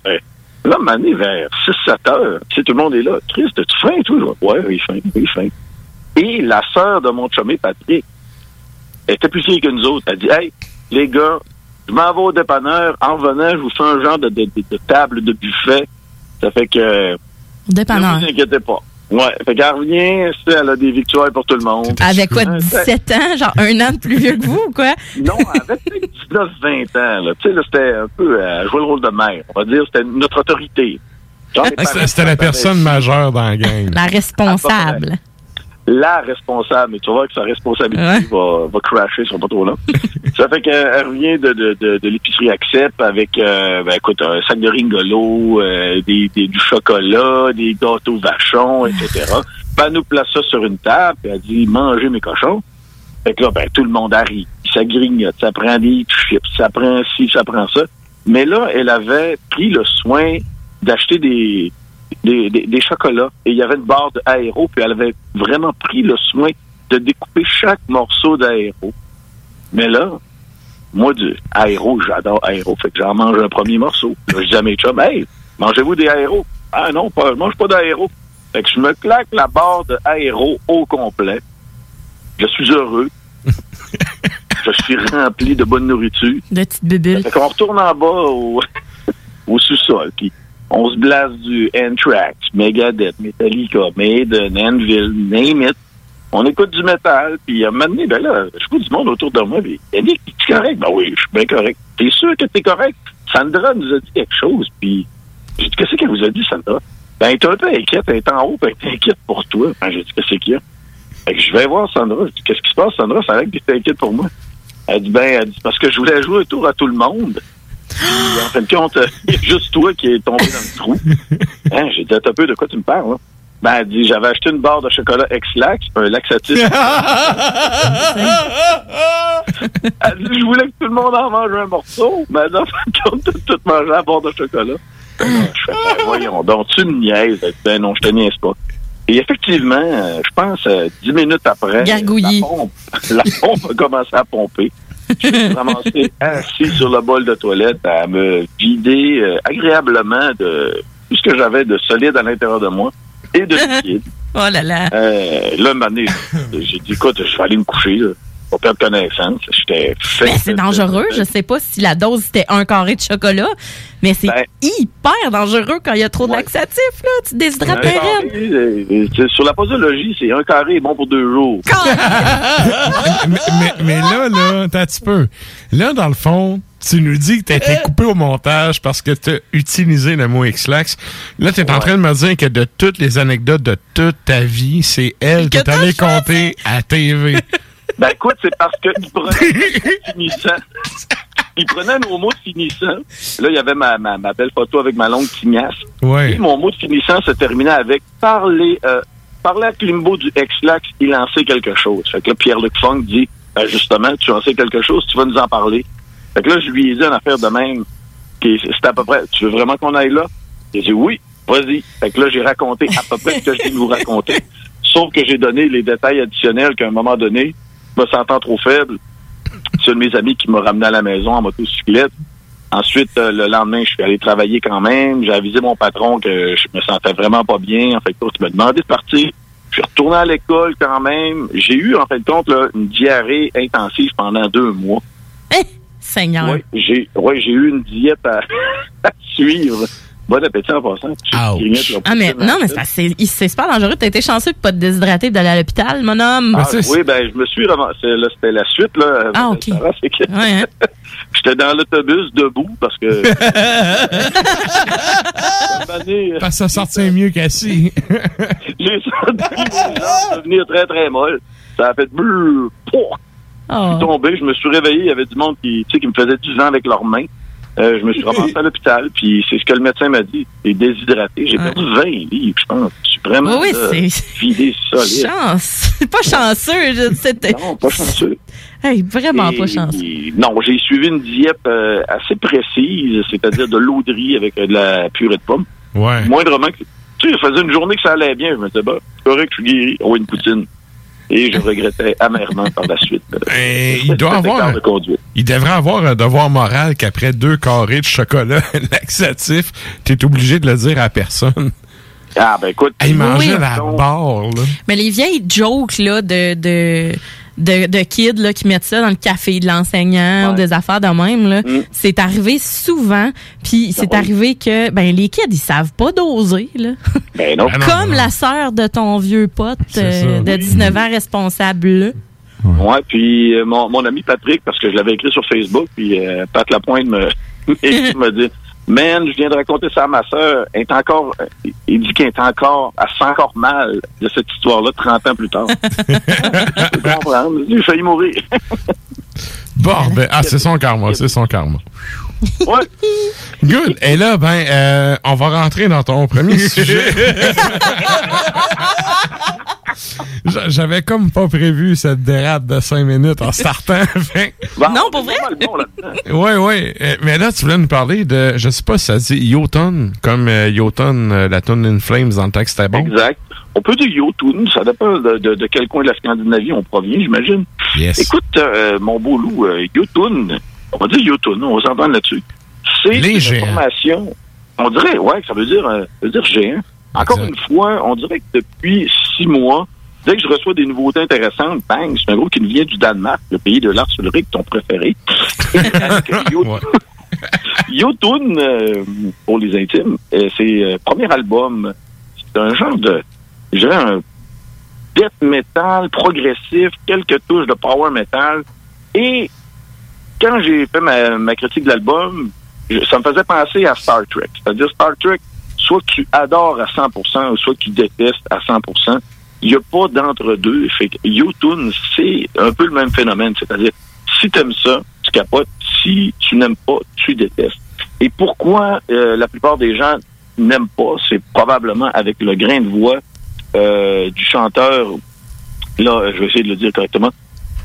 Là, mané vers 6-7 heures, tu sais, tout le monde est là. Chris, t'as-tu faim, toi? Ouais, oui, faim, oui, faim. Et la sœur de mon chumé, Patrick, elle était plus vieille que nous autres. Elle dit, hey, les gars, je m'en vais au dépanneur. En revenant, je vous fais un genre de, de, de- de table de buffet. Ça fait que Dépanneur. ne vous inquiétez pas. Ouais, fait qu'elle revient, c'est, elle a des victoires pour tout le monde. Avec quoi, Euh, 17 ans? Genre un an de plus vieux que vous ou quoi? Non, elle avait peut-être 19, 20 ans, là. Tu sais, là, c'était un peu, euh, jouer le rôle de mère. On va dire, c'était notre autorité. Parents C'était c'était la personne majeure dans la gang. La responsable. La responsable, mais tu voir que sa responsabilité va, va crasher sur pas trop là. ça fait qu'elle revient de, de, de, de l'épicerie Accept avec euh, ben, écoute, un sac de ringolo, euh, des, des, du chocolat, des gâteaux vachons, etc. Puis elle nous place ça sur une table, puis elle dit mangez mes cochons. Fait que là, ben, tout le monde arrive. Ça grignote, ça prend des chips, ça prend ci, ça prend ça. Mais là, elle avait pris le soin d'acheter des, des, des, des chocolats. Et il y avait une barre d'aéro, puis elle avait vraiment pris le soin de découper chaque morceau d'aéro. Mais là, moi, du aéro, j'adore aéro. Fait que j'en mange un premier morceau. Là, je dis à mes chums, hey, mangez-vous des aéros? Ah non, pas, je mange pas d'aéro. Fait que je me claque la barre de aéro au complet. Je suis heureux. je suis rempli de bonne nourriture. De petites bubules. Fait qu'on retourne en bas au, au sous-sol, puis on se blase du Anthrax, Megadeth, Metallica, Maiden, Anvil, name it. On écoute du métal, puis à un moment donné, ben là, je vois du monde autour de moi, puis Yannick, es correct? Ben oui, je suis bien correct. T'es sûr que t'es correct? Sandra nous a dit quelque chose, puis j'ai dit, qu'est-ce qu'elle vous a dit, Sandra? Ben, elle est un peu inquiète, elle est en haut, puis elle inquiète pour toi. Ben, j'ai dit, qu'est-ce qu'il y a? Fait que je vais voir Sandra, je dis, qu'est-ce qui se passe, Sandra? Ça a l'air que t'es inquiète pour moi. Elle dit, ben, elle dit, parce que je voulais jouer un tour à tout le monde. Puis, en fin de compte, il y a juste toi qui est tombé dans le trou. Hein, j'ai dit, attends un peu, de quoi tu me parles, là? Ben, elle dit, j'avais acheté une barre de chocolat Ex-Lax, un laxatif. elle dit, je voulais que tout le monde en mange un morceau, mais en fin de compte, t'as tout mangé la barre de chocolat. Ben je fais, ben, voyons donc, tu me niaises. Elle Ben non, je te niaise pas. Et effectivement, euh, je pense, euh, dix minutes après, Gargouillis. la pompe, la pompe a commencé à pomper. Je me suis ramassé assis sur le bol de toilette à me vider euh, agréablement de tout ce que j'avais de solide à l'intérieur de moi et de liquide. Oh là là. Euh, là, j'ai dit, écoute, je vais aller me coucher. Là. Pas perdre connaissance. J'étais fait. Ben, c'est dangereux. Je sais pas si la dose c'était un carré de chocolat, mais c'est Ben, hyper dangereux quand il y a trop de laxatifs. Là. Tu déshydrates euh, euh, sur la posologie, c'est un carré est bon pour deux jours. mais, mais, mais là, là, t'as un petit peu. Là, dans le fond, tu nous dis que t'as été coupé au montage parce que t'as utilisé le mot X-Lax. Là, t'es en train de me dire que de toutes les anecdotes de toute ta vie, c'est elle que t'allais compter à TV. Ben écoute, c'est parce qu'il prenait nos mots finissants. Il prenait nos mots de finissant. Là, il y avait ma, ma, ma belle photo avec ma longue tignasse. Ouais. Et mon mot de finissant se terminait avec parler, euh, parler à Klimbo du Ex-Lax, il en sait quelque chose. Fait que là, Pierre-Luc Funk dit, ben, justement, tu en sais quelque chose, tu vas nous en parler. Fait que là, je lui ai dit une affaire de même, c'était à peu près, tu veux vraiment qu'on aille là? Il a dit oui, vas-y. Fait que là, j'ai raconté à peu près ce que je viens de vous raconter. Sauf que j'ai donné les détails additionnels qu'à un moment donné, me sentant trop faible, c'est un de mes amis qui m'a ramené à la maison en motocyclette. Ensuite, euh, le lendemain, je suis allé travailler quand même. J'ai avisé mon patron que je me sentais vraiment pas bien. En fait, il m'a demandé de partir. Je suis retourné à l'école quand même. J'ai eu, en fait, compte, là, une diarrhée intensive pendant deux mois. Seigneur. Oui, j'ai ouais, eu une diète à, à suivre. Bon appétit en passant. Ah, mais non, mais c'est super dangereux. T'as été chanceux de pas te déshydrater d'aller à l'hôpital, mon homme. Ah, oui, ben, je me suis ramassé. Là, c'était la suite, là. Ah, OK. Que- Ouais, hein. J'étais dans l'autobus debout parce que. Parce que ça sortait mieux qu'assis. J'ai senti devenir très, très molles. Ça a fait brrr, pouah. Je Oh. suis tombé, je me suis réveillé, il y avait du monde qui, tu sais, qui me faisait du vent avec leurs mains. Euh, je me suis ramassé à l'hôpital, puis c'est ce que le médecin m'a dit. T'es déshydraté. J'ai perdu 20 livres, je pense. Je suis vraiment Oui, c'est- vidé solide. Chance. C'est pas chanceux. je- C'était... Non, pas chanceux. Hey, vraiment pas chanceux. et- non, j'ai suivi une diète euh, assez précise, c'est-à-dire de l'eau de riz avec euh, de la purée de pommes. Ouais. Moindrement que. Tu sais, je faisais une journée que ça allait bien. Je me disais, bah, c'est correct, je suis guéri. Oh, une poutine. Et je regrettais amèrement par la suite. euh, Et il doit avoir. écart de conduite. Il devrait avoir un devoir moral qu'après deux carrés de chocolat laxatif, t'es obligé de le dire à personne. Ah, ben écoute. Il mangeait Oui. la barre, là. Mais les vieilles jokes là, de, de, de, de kids là, qui mettent ça dans le café de l'enseignant ou des affaires de même, là, Mm. c'est arrivé souvent. Puis c'est arrivé que ben les kids, ils savent pas doser. Là. Ben non. Comme la sœur de ton vieux pote euh, de 19 ans responsable. là. Ouais, puis euh, mon, mon ami Patrick, parce que je l'avais écrit sur Facebook, puis euh, Pat Lapointe me, me dit Man, je viens de raconter ça à ma soeur. Elle est encore. Il dit qu'elle est encore. Elle se sent encore mal de cette histoire-là 30 ans plus tard. Je peux comprendre. J'ai failli mourir. Bon, ben, ah, c'est son karma, c'est son karma. Ouais. Good. Et là, ben, euh, on va rentrer dans ton premier sujet. J'a- J'avais comme pas prévu cette dérape de 5 minutes en startant. Fait- non, pour vrai? Ouais, ouais. Euh, Mais là, tu voulais nous parler de, je sais pas si ça dit Yoton, comme euh, Yoton, euh, la tonne In Flames dans le texte bon? Exact. On peut dire Yotun, ça dépend de, de- de quel coin de la Scandinavie on provient, j'imagine. Yes. Écoute, euh, mon beau loup, euh, Yotun, on va dire Yotun, on va s'entendre là-dessus. C'est une formation, on dirait, ouais, ça veut dire, euh, ça veut dire géant. Encore une fois, on dirait que depuis six mois, dès que je reçois des nouveautés intéressantes, bang, c'est un groupe qui nous vient du Danemark, le pays de Lars Ulrich, ton préféré. Yotun, Yotun, euh, pour les intimes, euh, c'est euh, premier album. C'est un genre de, je dirais un death metal progressif, quelques touches de power metal. Et quand j'ai fait ma, critique de l'album, ça me faisait penser à Star Trek. C'est-à-dire Star Trek, soit tu adores à 100%, ou soit tu détestes à 100%. Il n'y a pas d'entre-deux. Fait que U-Tune, c'est un peu le même phénomène. C'est-à-dire, si tu aimes ça, tu capotes. Si tu n'aimes pas, tu détestes. Et pourquoi euh, la plupart des gens n'aiment pas, c'est probablement avec le grain de voix euh, du chanteur, là, je vais essayer de le dire correctement,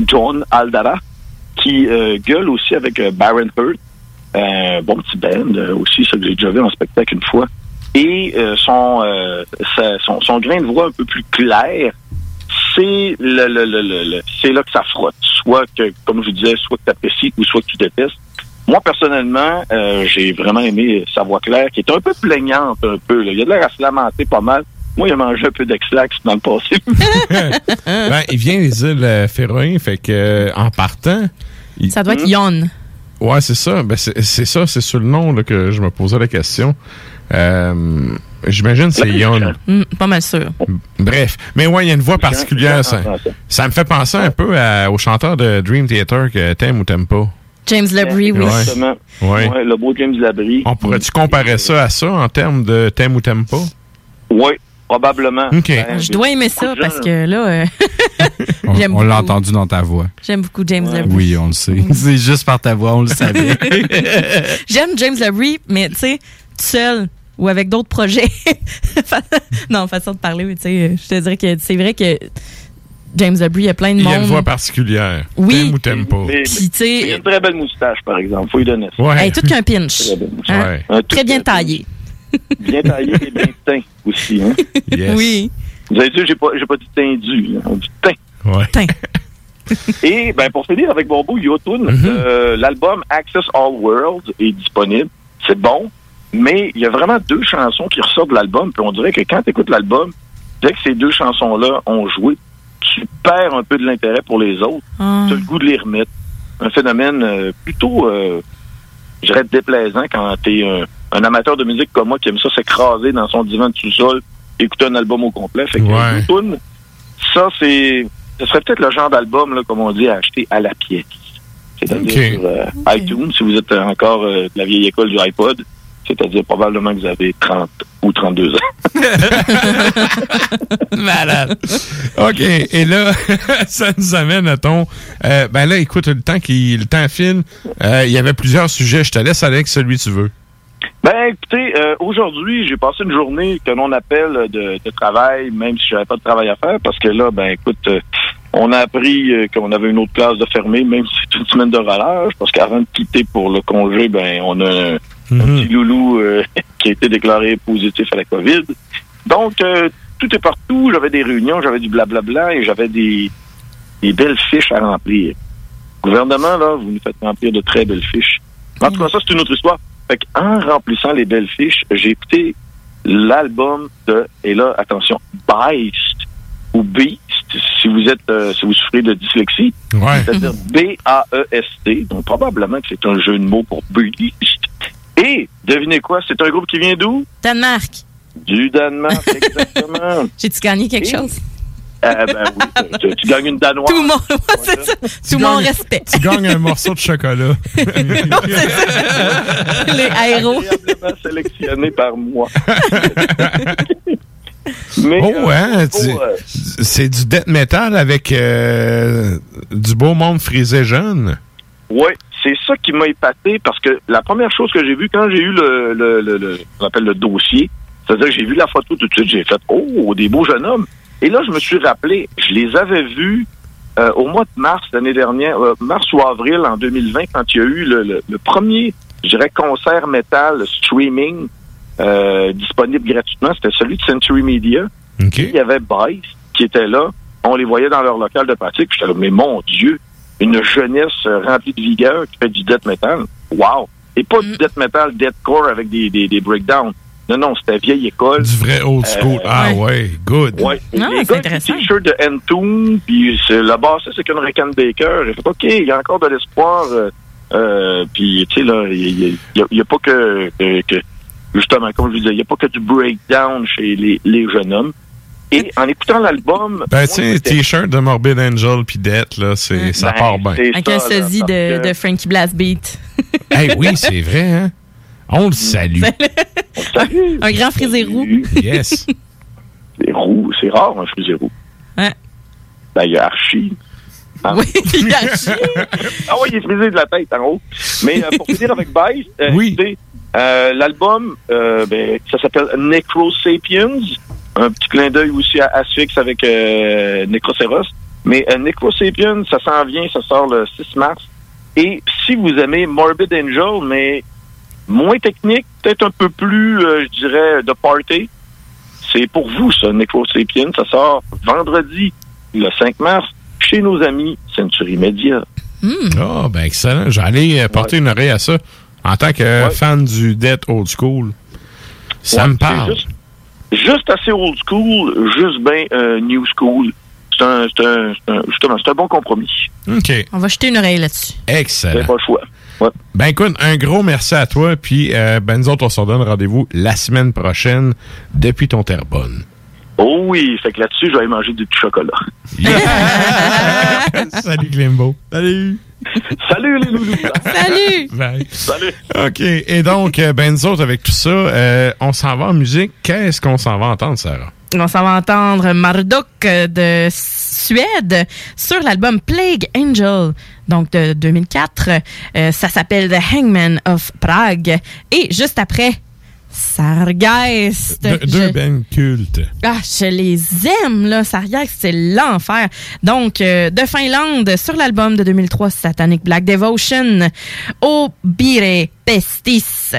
John Aldara, qui euh, gueule aussi avec euh, Baron Hurt, un bon petit band euh, aussi, ça que j'ai déjà vu en spectacle une fois. Et euh, son, euh, son, son grain de voix un peu plus clair, c'est le, le, le, le- c'est là que ça frotte. Soit que, comme je disais, soit que tu apprécies ou soit que tu détestes. Moi, personnellement, euh, j'ai vraiment aimé sa voix claire, qui est un peu plaignante, un peu. là. Il a de l'air à se lamenter pas mal. Moi, il a mangé un peu d'Exlax dans le passé. ben, il vient des îles euh, Féroé, fait que euh, en partant. il- Ça doit être Yon. Ouais, c'est ça. Ben, c'est ça, c'est sur le nom là, que je me posais la question. Euh, J'imagine que c'est Yon. Hmm, pas mal sûr. Bref. Mais ouais, il y a une voix particulière. Ça, ça me fait penser un peu à- au chanteur de Dream Theater que t'aimes ou t'aimes pas. James Labrie, oui. Exactement. Ouais. Ouais, le beau James Labrie. On pourrait-tu comparer ça à ça en termes de t'aimes ou t'aimes pas? Oui, probablement. OK. Ben, Je dois aimer ça parce que là, euh, On, J'aime on l'a entendu dans ta voix. j'aime beaucoup James Labrie. Oui, on le sait. C'est juste par ta voix, on le savait. J'aime James Labrie, mais tu sais, tout seul ou avec d'autres projets. non, façon de parler, mais tu sais, je te dirais que c'est vrai que James Labrie, il y a plein de Il y monde. a une voix particulière. Oui. T'aimes ou t'aimes pas? Mais- Puis, tu sais- il a une très belle moustache, par exemple. Faut lui donner ça. Ouais. Hey, tout qu'un pinch. Très. Hein? Un tout Très bien taillé. Bien taillé et bien teint aussi. Hein? Yes. Oui. Vous avez dit, j'ai pas, j'ai pas dit teindu. On dit teint. Ouais. Teint. Et ben pour finir avec mon beau Yotun, Mhm. euh, l'album Access All World est disponible. C'est bon, mais il y a vraiment deux chansons qui ressortent de l'album. Puis on dirait que quand tu écoutes l'album, dès que ces deux chansons-là ont joué, tu perds un peu de l'intérêt pour les autres. Ah. Tu as le goût de les remettre. Un phénomène euh, plutôt, euh, je dirais, déplaisant quand tu es un, un amateur de musique comme moi qui aime ça s'écraser dans son divan de sous-sol, écouter un album au complet. Fait que Ouais. Ça, c'est. Ce serait peut-être le genre d'album, là, comme on dit, à acheter à la pièce. C'est-à-dire sur euh, iTunes, si vous êtes encore euh, de la vieille école du iPod, c'est-à-dire probablement que vous avez 30 ou 32 ans. Malade. OK. Et là, ça nous amène à ton. euh, ben là, écoute, le temps qui le temps file. euh, Il y avait plusieurs sujets. Je te laisse aller avec celui que tu veux. Ben, écoutez, euh, aujourd'hui, j'ai passé une journée que l'on appelle de, de travail, même si j'avais pas de travail à faire, parce que là, ben, écoute, euh, on a appris euh, qu'on avait une autre classe de fermée, même si c'est une semaine de relâche, parce qu'avant de quitter pour le congé, ben, on a un, un petit loulou euh, qui a été déclaré positif à la COVID. Donc, euh, tout est partout. J'avais des réunions, j'avais du blablabla et j'avais des, des belles fiches à remplir. Gouvernement, là, vous nous faites remplir de très belles fiches. En tout cas, ça, c'est une autre histoire. Fait en remplissant les belles fiches, j'ai écouté l'album de, et là, attention, Beast ou Beast, si vous êtes, euh, si vous souffrez de dyslexie. Ouais. C'est-à-dire B-A-E-S-T. Donc, probablement que c'est un jeu de mots pour Beast. Et, devinez quoi, c'est un groupe qui vient d'où? Danemark. Du Danemark, exactement. J'ai-tu gagné quelque chose? Eh ben oui, tu, tu gagnes une Danoise. Tout mon, ouais, c'est ça. Tout mon gagnes- respect. Tu gagnes un morceau de chocolat. Les aéros. Sélectionné par moi. Mais, oh, euh, hein, tu- euh, c'est du death metal avec euh, du beau monde frisé jeune. Oui, c'est ça qui m'a épaté parce que la première chose que j'ai vue quand j'ai eu le, le, le, le- on appelle le dossier, c'est-à-dire que j'ai vu la photo tout de suite, j'ai fait Oh, des beaux jeunes hommes. Et là, je me suis rappelé, je les avais vus euh, au mois de mars l'année dernière, euh, mars ou avril en 2020, quand il y a eu le, le- le premier, je dirais, concert métal streaming euh, disponible gratuitement. C'était celui de Century Media. Il y avait Bryce qui était là. On les voyait dans leur local de pratique. J'étais là, mais mon Dieu, une jeunesse remplie de vigueur qui fait du death metal. Wow! Et pas du death metal, deathcore avec des, des, des breakdowns. Non, non, c'était vieille école. Du vrai old school. Euh, ah ouais, good. Ouais. Non, les c'est intéressant. t-shirts de Entombed, puis c'est- le bassiste, c'est qu'une Baker. J'ai fait, OK, il y a encore de l'espoir. Euh, euh, puis, tu sais, là, il n'y a, pas que, que, que- justement, comme je vous disais, il n'y a pas que du breakdown chez les, les jeunes hommes. Et en écoutant l'album... Ben, tu sais, t-shirt de Morbid Angel puis Death, là, c'est, ça Ben, part bien. c'est Avec un sosie de, que- de Frankie Blast Beat. hey, oui, c'est vrai, hein? On le salue. un grand frisé roux. Yes. C'est roux, c'est rare un frisé roux. Ouais. Ben, il y a Archie. Ah. Oui, il y a Archie. ah oui, il est frisé de la tête en haut. Mais euh, pour finir avec Vice, euh, écoutez, euh, l'album, euh, ben, ça s'appelle Necro Sapiens. Un petit clin d'œil aussi à Asphyx avec euh, Necroceros. Mais euh, Necro Sapiens, ça s'en vient, ça sort le 6 mars. Et si vous aimez Morbid Angel, mais moins technique, peut-être un peu plus, euh, je dirais, de party, c'est pour vous, ça, Necro Sapiens. Ça sort vendredi, le 5 mars, chez nos amis Century Media. Ah, ben, excellent. J'allais euh, porter une oreille à ça. En tant que fan du Death Old School, ça Ouais, me parle. Juste, juste assez old school, juste bien euh, new school. C'est un, c'est un, c'est un- justement, c'est un bon compromis. OK. On va jeter une oreille là-dessus. Excellent. C'est pas le choix. Ben écoute, un gros merci à toi. Puis euh, ben nous autres, on se redonne rendez-vous la semaine prochaine depuis ton Terrebonne. Oh oui, fait que là-dessus, je vais aller manger du petit chocolat. Salut Glimbo. Salut. Salut les loulous. Salut. Bye. Salut. OK. Et donc, euh, ben nous autres, avec tout ça, euh, on s'en va en musique. Qu'est-ce qu'on s'en va entendre, Sarah? On s'en va entendre Marduk euh, de Suède sur l'album Plague Angel, donc de 2004. Euh, ça s'appelle The Hangman of Prague. Et juste après, Sargeist. De- deux ben cultes. Ah, je les aime, là. Sargeist, c'est l'enfer. Donc, euh, de Finlande, sur l'album de 2003, Satanic Black Devotion, Obire Pestis.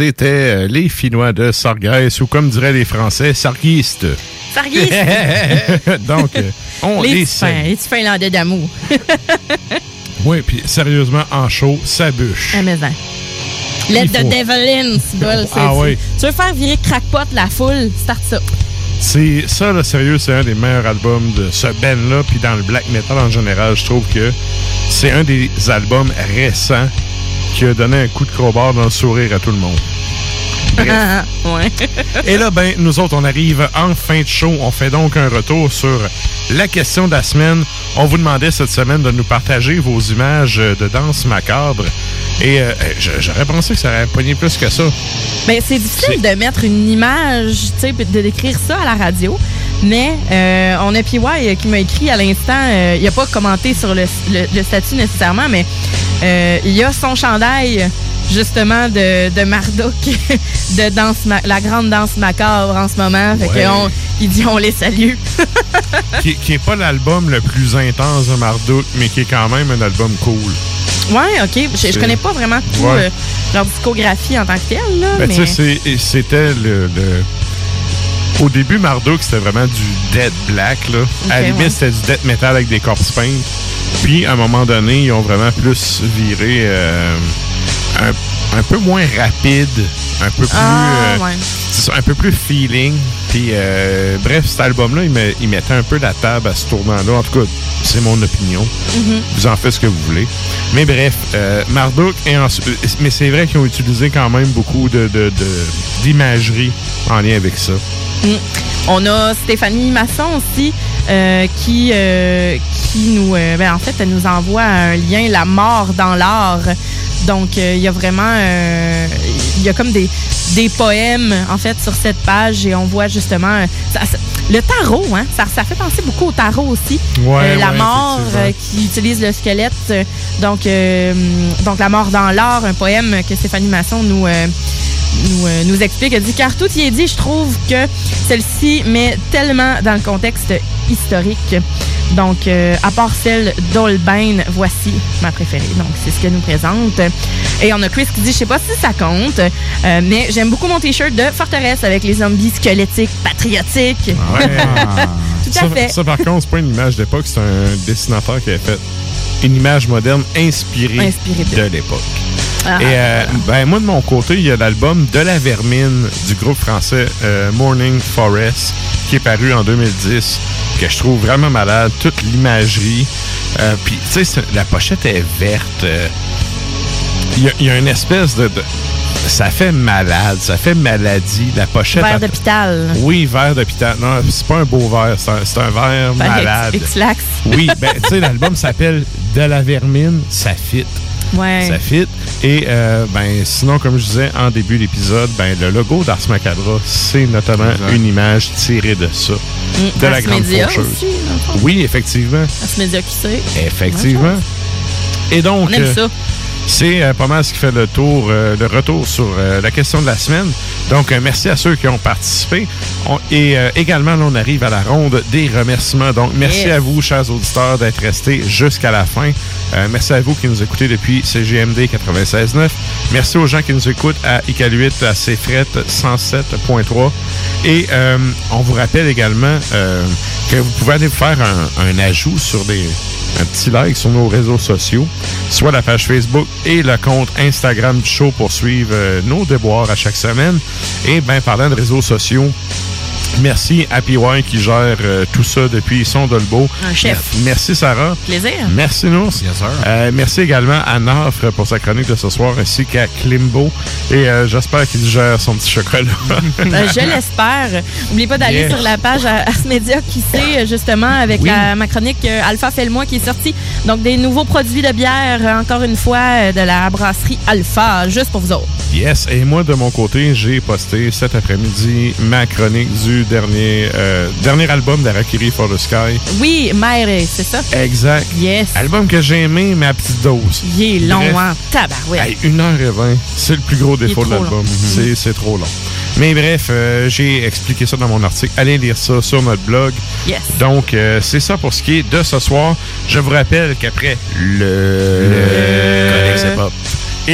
C'était euh, les Finnois de Sargès, ou comme diraient les Français, Sarguistes. Sarguistes? Donc, euh, on les les fins- Finlandais d'amour. Oui, puis sérieusement, en show, ça bûche. Ah, mais hein. Let the devil in, c'est bol, Ah oui. Tu veux faire virer crackpot la foule, start ça. C'est ça, là, sérieux, c'est un des meilleurs albums de ce band-là. Puis dans le black metal en général, je trouve que c'est un des albums récents qui a donné un coup de crowbar dans le sourire à tout le monde. Ah, ouais. Et là, ben, nous autres, on arrive en fin de show. On fait donc un retour sur la question de la semaine. On vous demandait cette semaine de nous partager vos images euh, de danse macabre. Et euh, j'aurais pensé que ça aurait pogné plus que ça. Ben, c'est difficile de mettre une image, tu sais, puis de décrire ça à la radio. Mais euh, on a PY qui m'a écrit à l'instant, euh, il n'a pas commenté sur le, le- le statut nécessairement, mais euh, il y a son chandail justement de, de Marduk, de danse la grande danse macabre en ce moment. Fait Ouais. il dit on les salue. qui, qui est pas l'album le plus intense de Marduk, mais qui est quand même un album cool. ouais, ok. Je, je connais pas vraiment tout Ouais. euh, leur discographie en tant que telle, là, Ben, mais tu sais, c'est- c'était le, le- Au début, Marduk, c'était vraiment du dead black. Là. à la limite, ouais. c'était du death metal avec des corpse paint. Puis, à un moment donné, ils ont vraiment plus viré euh, un, peu moins rapide, un peu plus... Ah, euh, ouais. un peu plus feeling. Puis, euh, bref, cet album-là, il, met- il mettait un peu la table à ce tournant-là. En tout cas, c'est mon opinion. Mhm. Vous en faites ce que vous voulez. Mais bref, euh, Marduk, et euh, mais c'est vrai qu'ils ont utilisé quand même beaucoup de, de- de- d'imagerie en lien avec ça. Mm. On a Stéphanie Masson aussi euh, qui, euh, qui nous, euh, ben, en fait, elle nous envoie un lien, la mort dans l'art. Donc, euh, il y a vraiment, euh, il y a comme des, des poèmes, en fait, sur cette page et on voit justement euh, ça- ça- le tarot, hein, ça, ça fait penser beaucoup au tarot aussi. Ouais, la ouais, mort qui utilise le squelette. donc, donc, la mort dans l'art, un poème que Stéphanie Masson nous, nous, euh, nous explique. Elle dit Car tout y est dit, je trouve que celle-ci met tellement dans le contexte historique. Donc, euh, à part celle d'Holbein, voici ma préférée. Donc, c'est ce qu'elle nous présente. Et on a Chris qui dit Je sais pas si ça compte, euh, mais j'aime beaucoup mon t-shirt de Forteresse avec les zombies squelettiques patriotiques. Ouais. Tout à ça, fait. ça, par contre, c'est pas une image d'époque, c'est un dessinateur qui a fait une image moderne inspirée, Inspirée de- de l'époque. Ah. Et euh, ben, moi, de mon côté, il y a l'album De la Vermine du groupe français Morning Forest qui est paru en 2010, que je trouve vraiment malade. Toute l'imagerie. Euh, Puis, tu sais, la pochette est verte. euh, Il y, a- il y a une espèce de, de- Ça fait malade, ça fait maladie. La pochette. Verre elle- d'hôpital. oui, verre d'hôpital. Non, c'est pas un beau verre, c'est un, un verre malade. X-. Oui, ben, tu sais, l'album s'appelle De la vermine, ça fit. Ouais. Ça fit. Et, euh, ben, sinon, comme je disais en début d'épisode, ben, le logo d'Ars Macabra, c'est notamment une image tirée de ça. Mm, de la Ars grande Media faucheuse. aussi, dans le fond. Oui, effectivement. Ars Media QC. Effectivement. Et donc, On aime euh, ça. C'est euh, pas mal ce qui fait le tour, euh, le retour sur euh, la question de la semaine. Donc, merci à ceux qui ont participé. On- et également, là, on arrive à la ronde des remerciements. Donc, merci Yes. à vous, chers auditeurs, d'être restés jusqu'à la fin. Merci à vous qui nous écoutez depuis CGMD 96.9. Merci aux gens qui nous écoutent à ICAL8, à CFRET 107.3. Et on vous rappelle également que vous pouvez aller faire un, un ajout sur des, un petit like sur nos réseaux sociaux, soit la page Facebook et le compte Instagram du show pour suivre euh, nos déboires à chaque semaine. Et bien, parlant de réseaux sociaux, merci à PY qui gère euh, tout ça depuis son Dolbeau. Un chef. Mer- Merci Sarah. Plaisir. Merci Nours. Euh, merci également à Nafre pour sa chronique de ce soir, ainsi qu'à Klimbo. Et euh, j'espère qu'il gère son petit chocolat. Euh, je l'espère. N'oubliez pas d'aller Yes. sur la page à- Ars Media qui sait, justement, avec Oui. la- ma chronique euh, Alpha fait le mois qui est sortie. Donc, des nouveaux produits de bière, encore une fois, de la brasserie Alpha, juste pour vous autres. Yes, et moi de mon côté, j'ai posté cet après-midi ma chronique du dernier euh, dernier album d'Arakiri for the Sky. Oui, Mère, c'est ça? Exact. Yes. Album que j'ai aimé, mais à petite dose. Il est long, Bref. hein? Tabarouette. Hey, 1h20, c'est le plus gros défaut de l'album. long. C'est- C'est trop long. Mais bref, euh, j'ai expliqué ça dans mon article. Allez lire ça sur notre blog. Yes. Donc, euh, c'est ça pour ce qui est de ce soir. Je vous rappelle qu'après le, Codex Hip Hop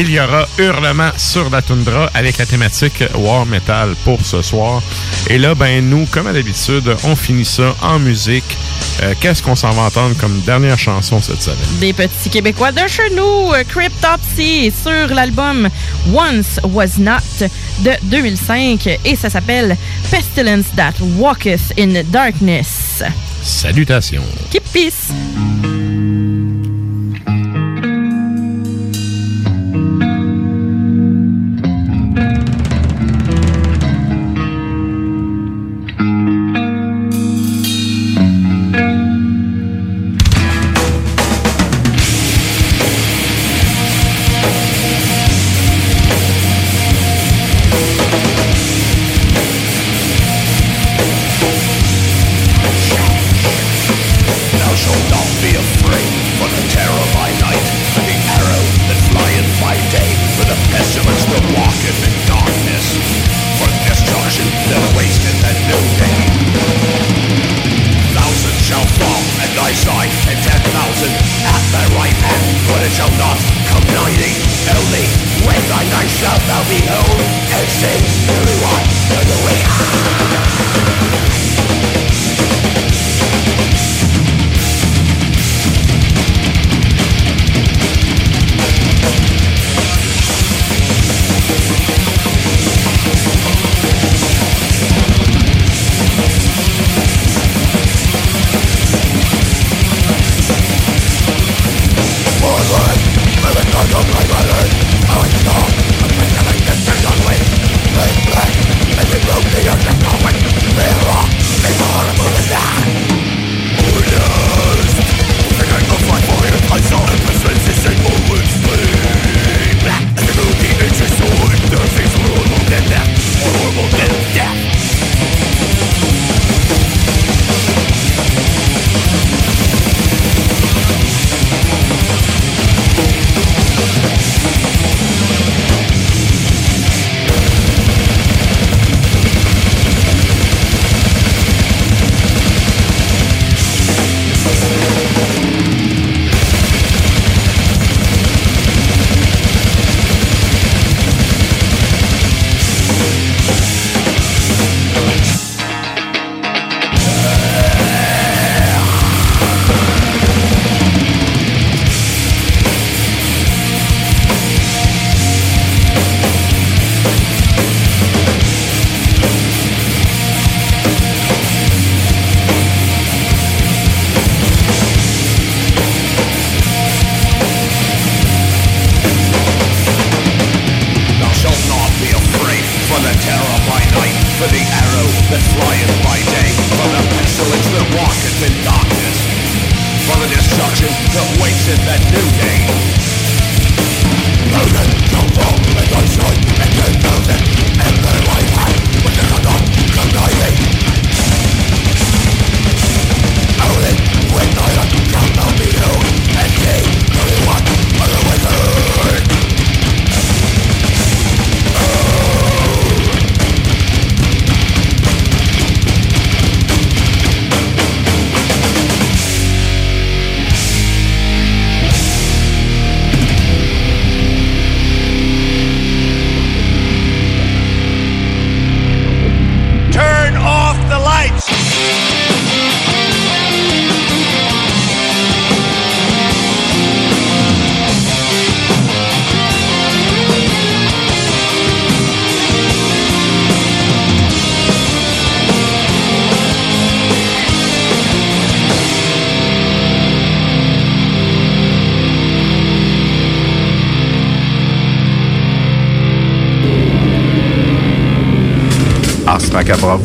il y aura Hurlement sur la toundra avec la thématique War Metal pour ce soir. Et là, ben nous, comme à l'habitude, on finit ça en musique. Euh, Qu'est-ce qu'on s'en va entendre comme dernière chanson cette semaine? Des petits Québécois de chez nous, euh, Cryptopsy, sur l'album Once Was Not de 2005 et ça s'appelle Pestilence That Walketh in Darkness. Salutations. Keep peace. I'll be the old extinction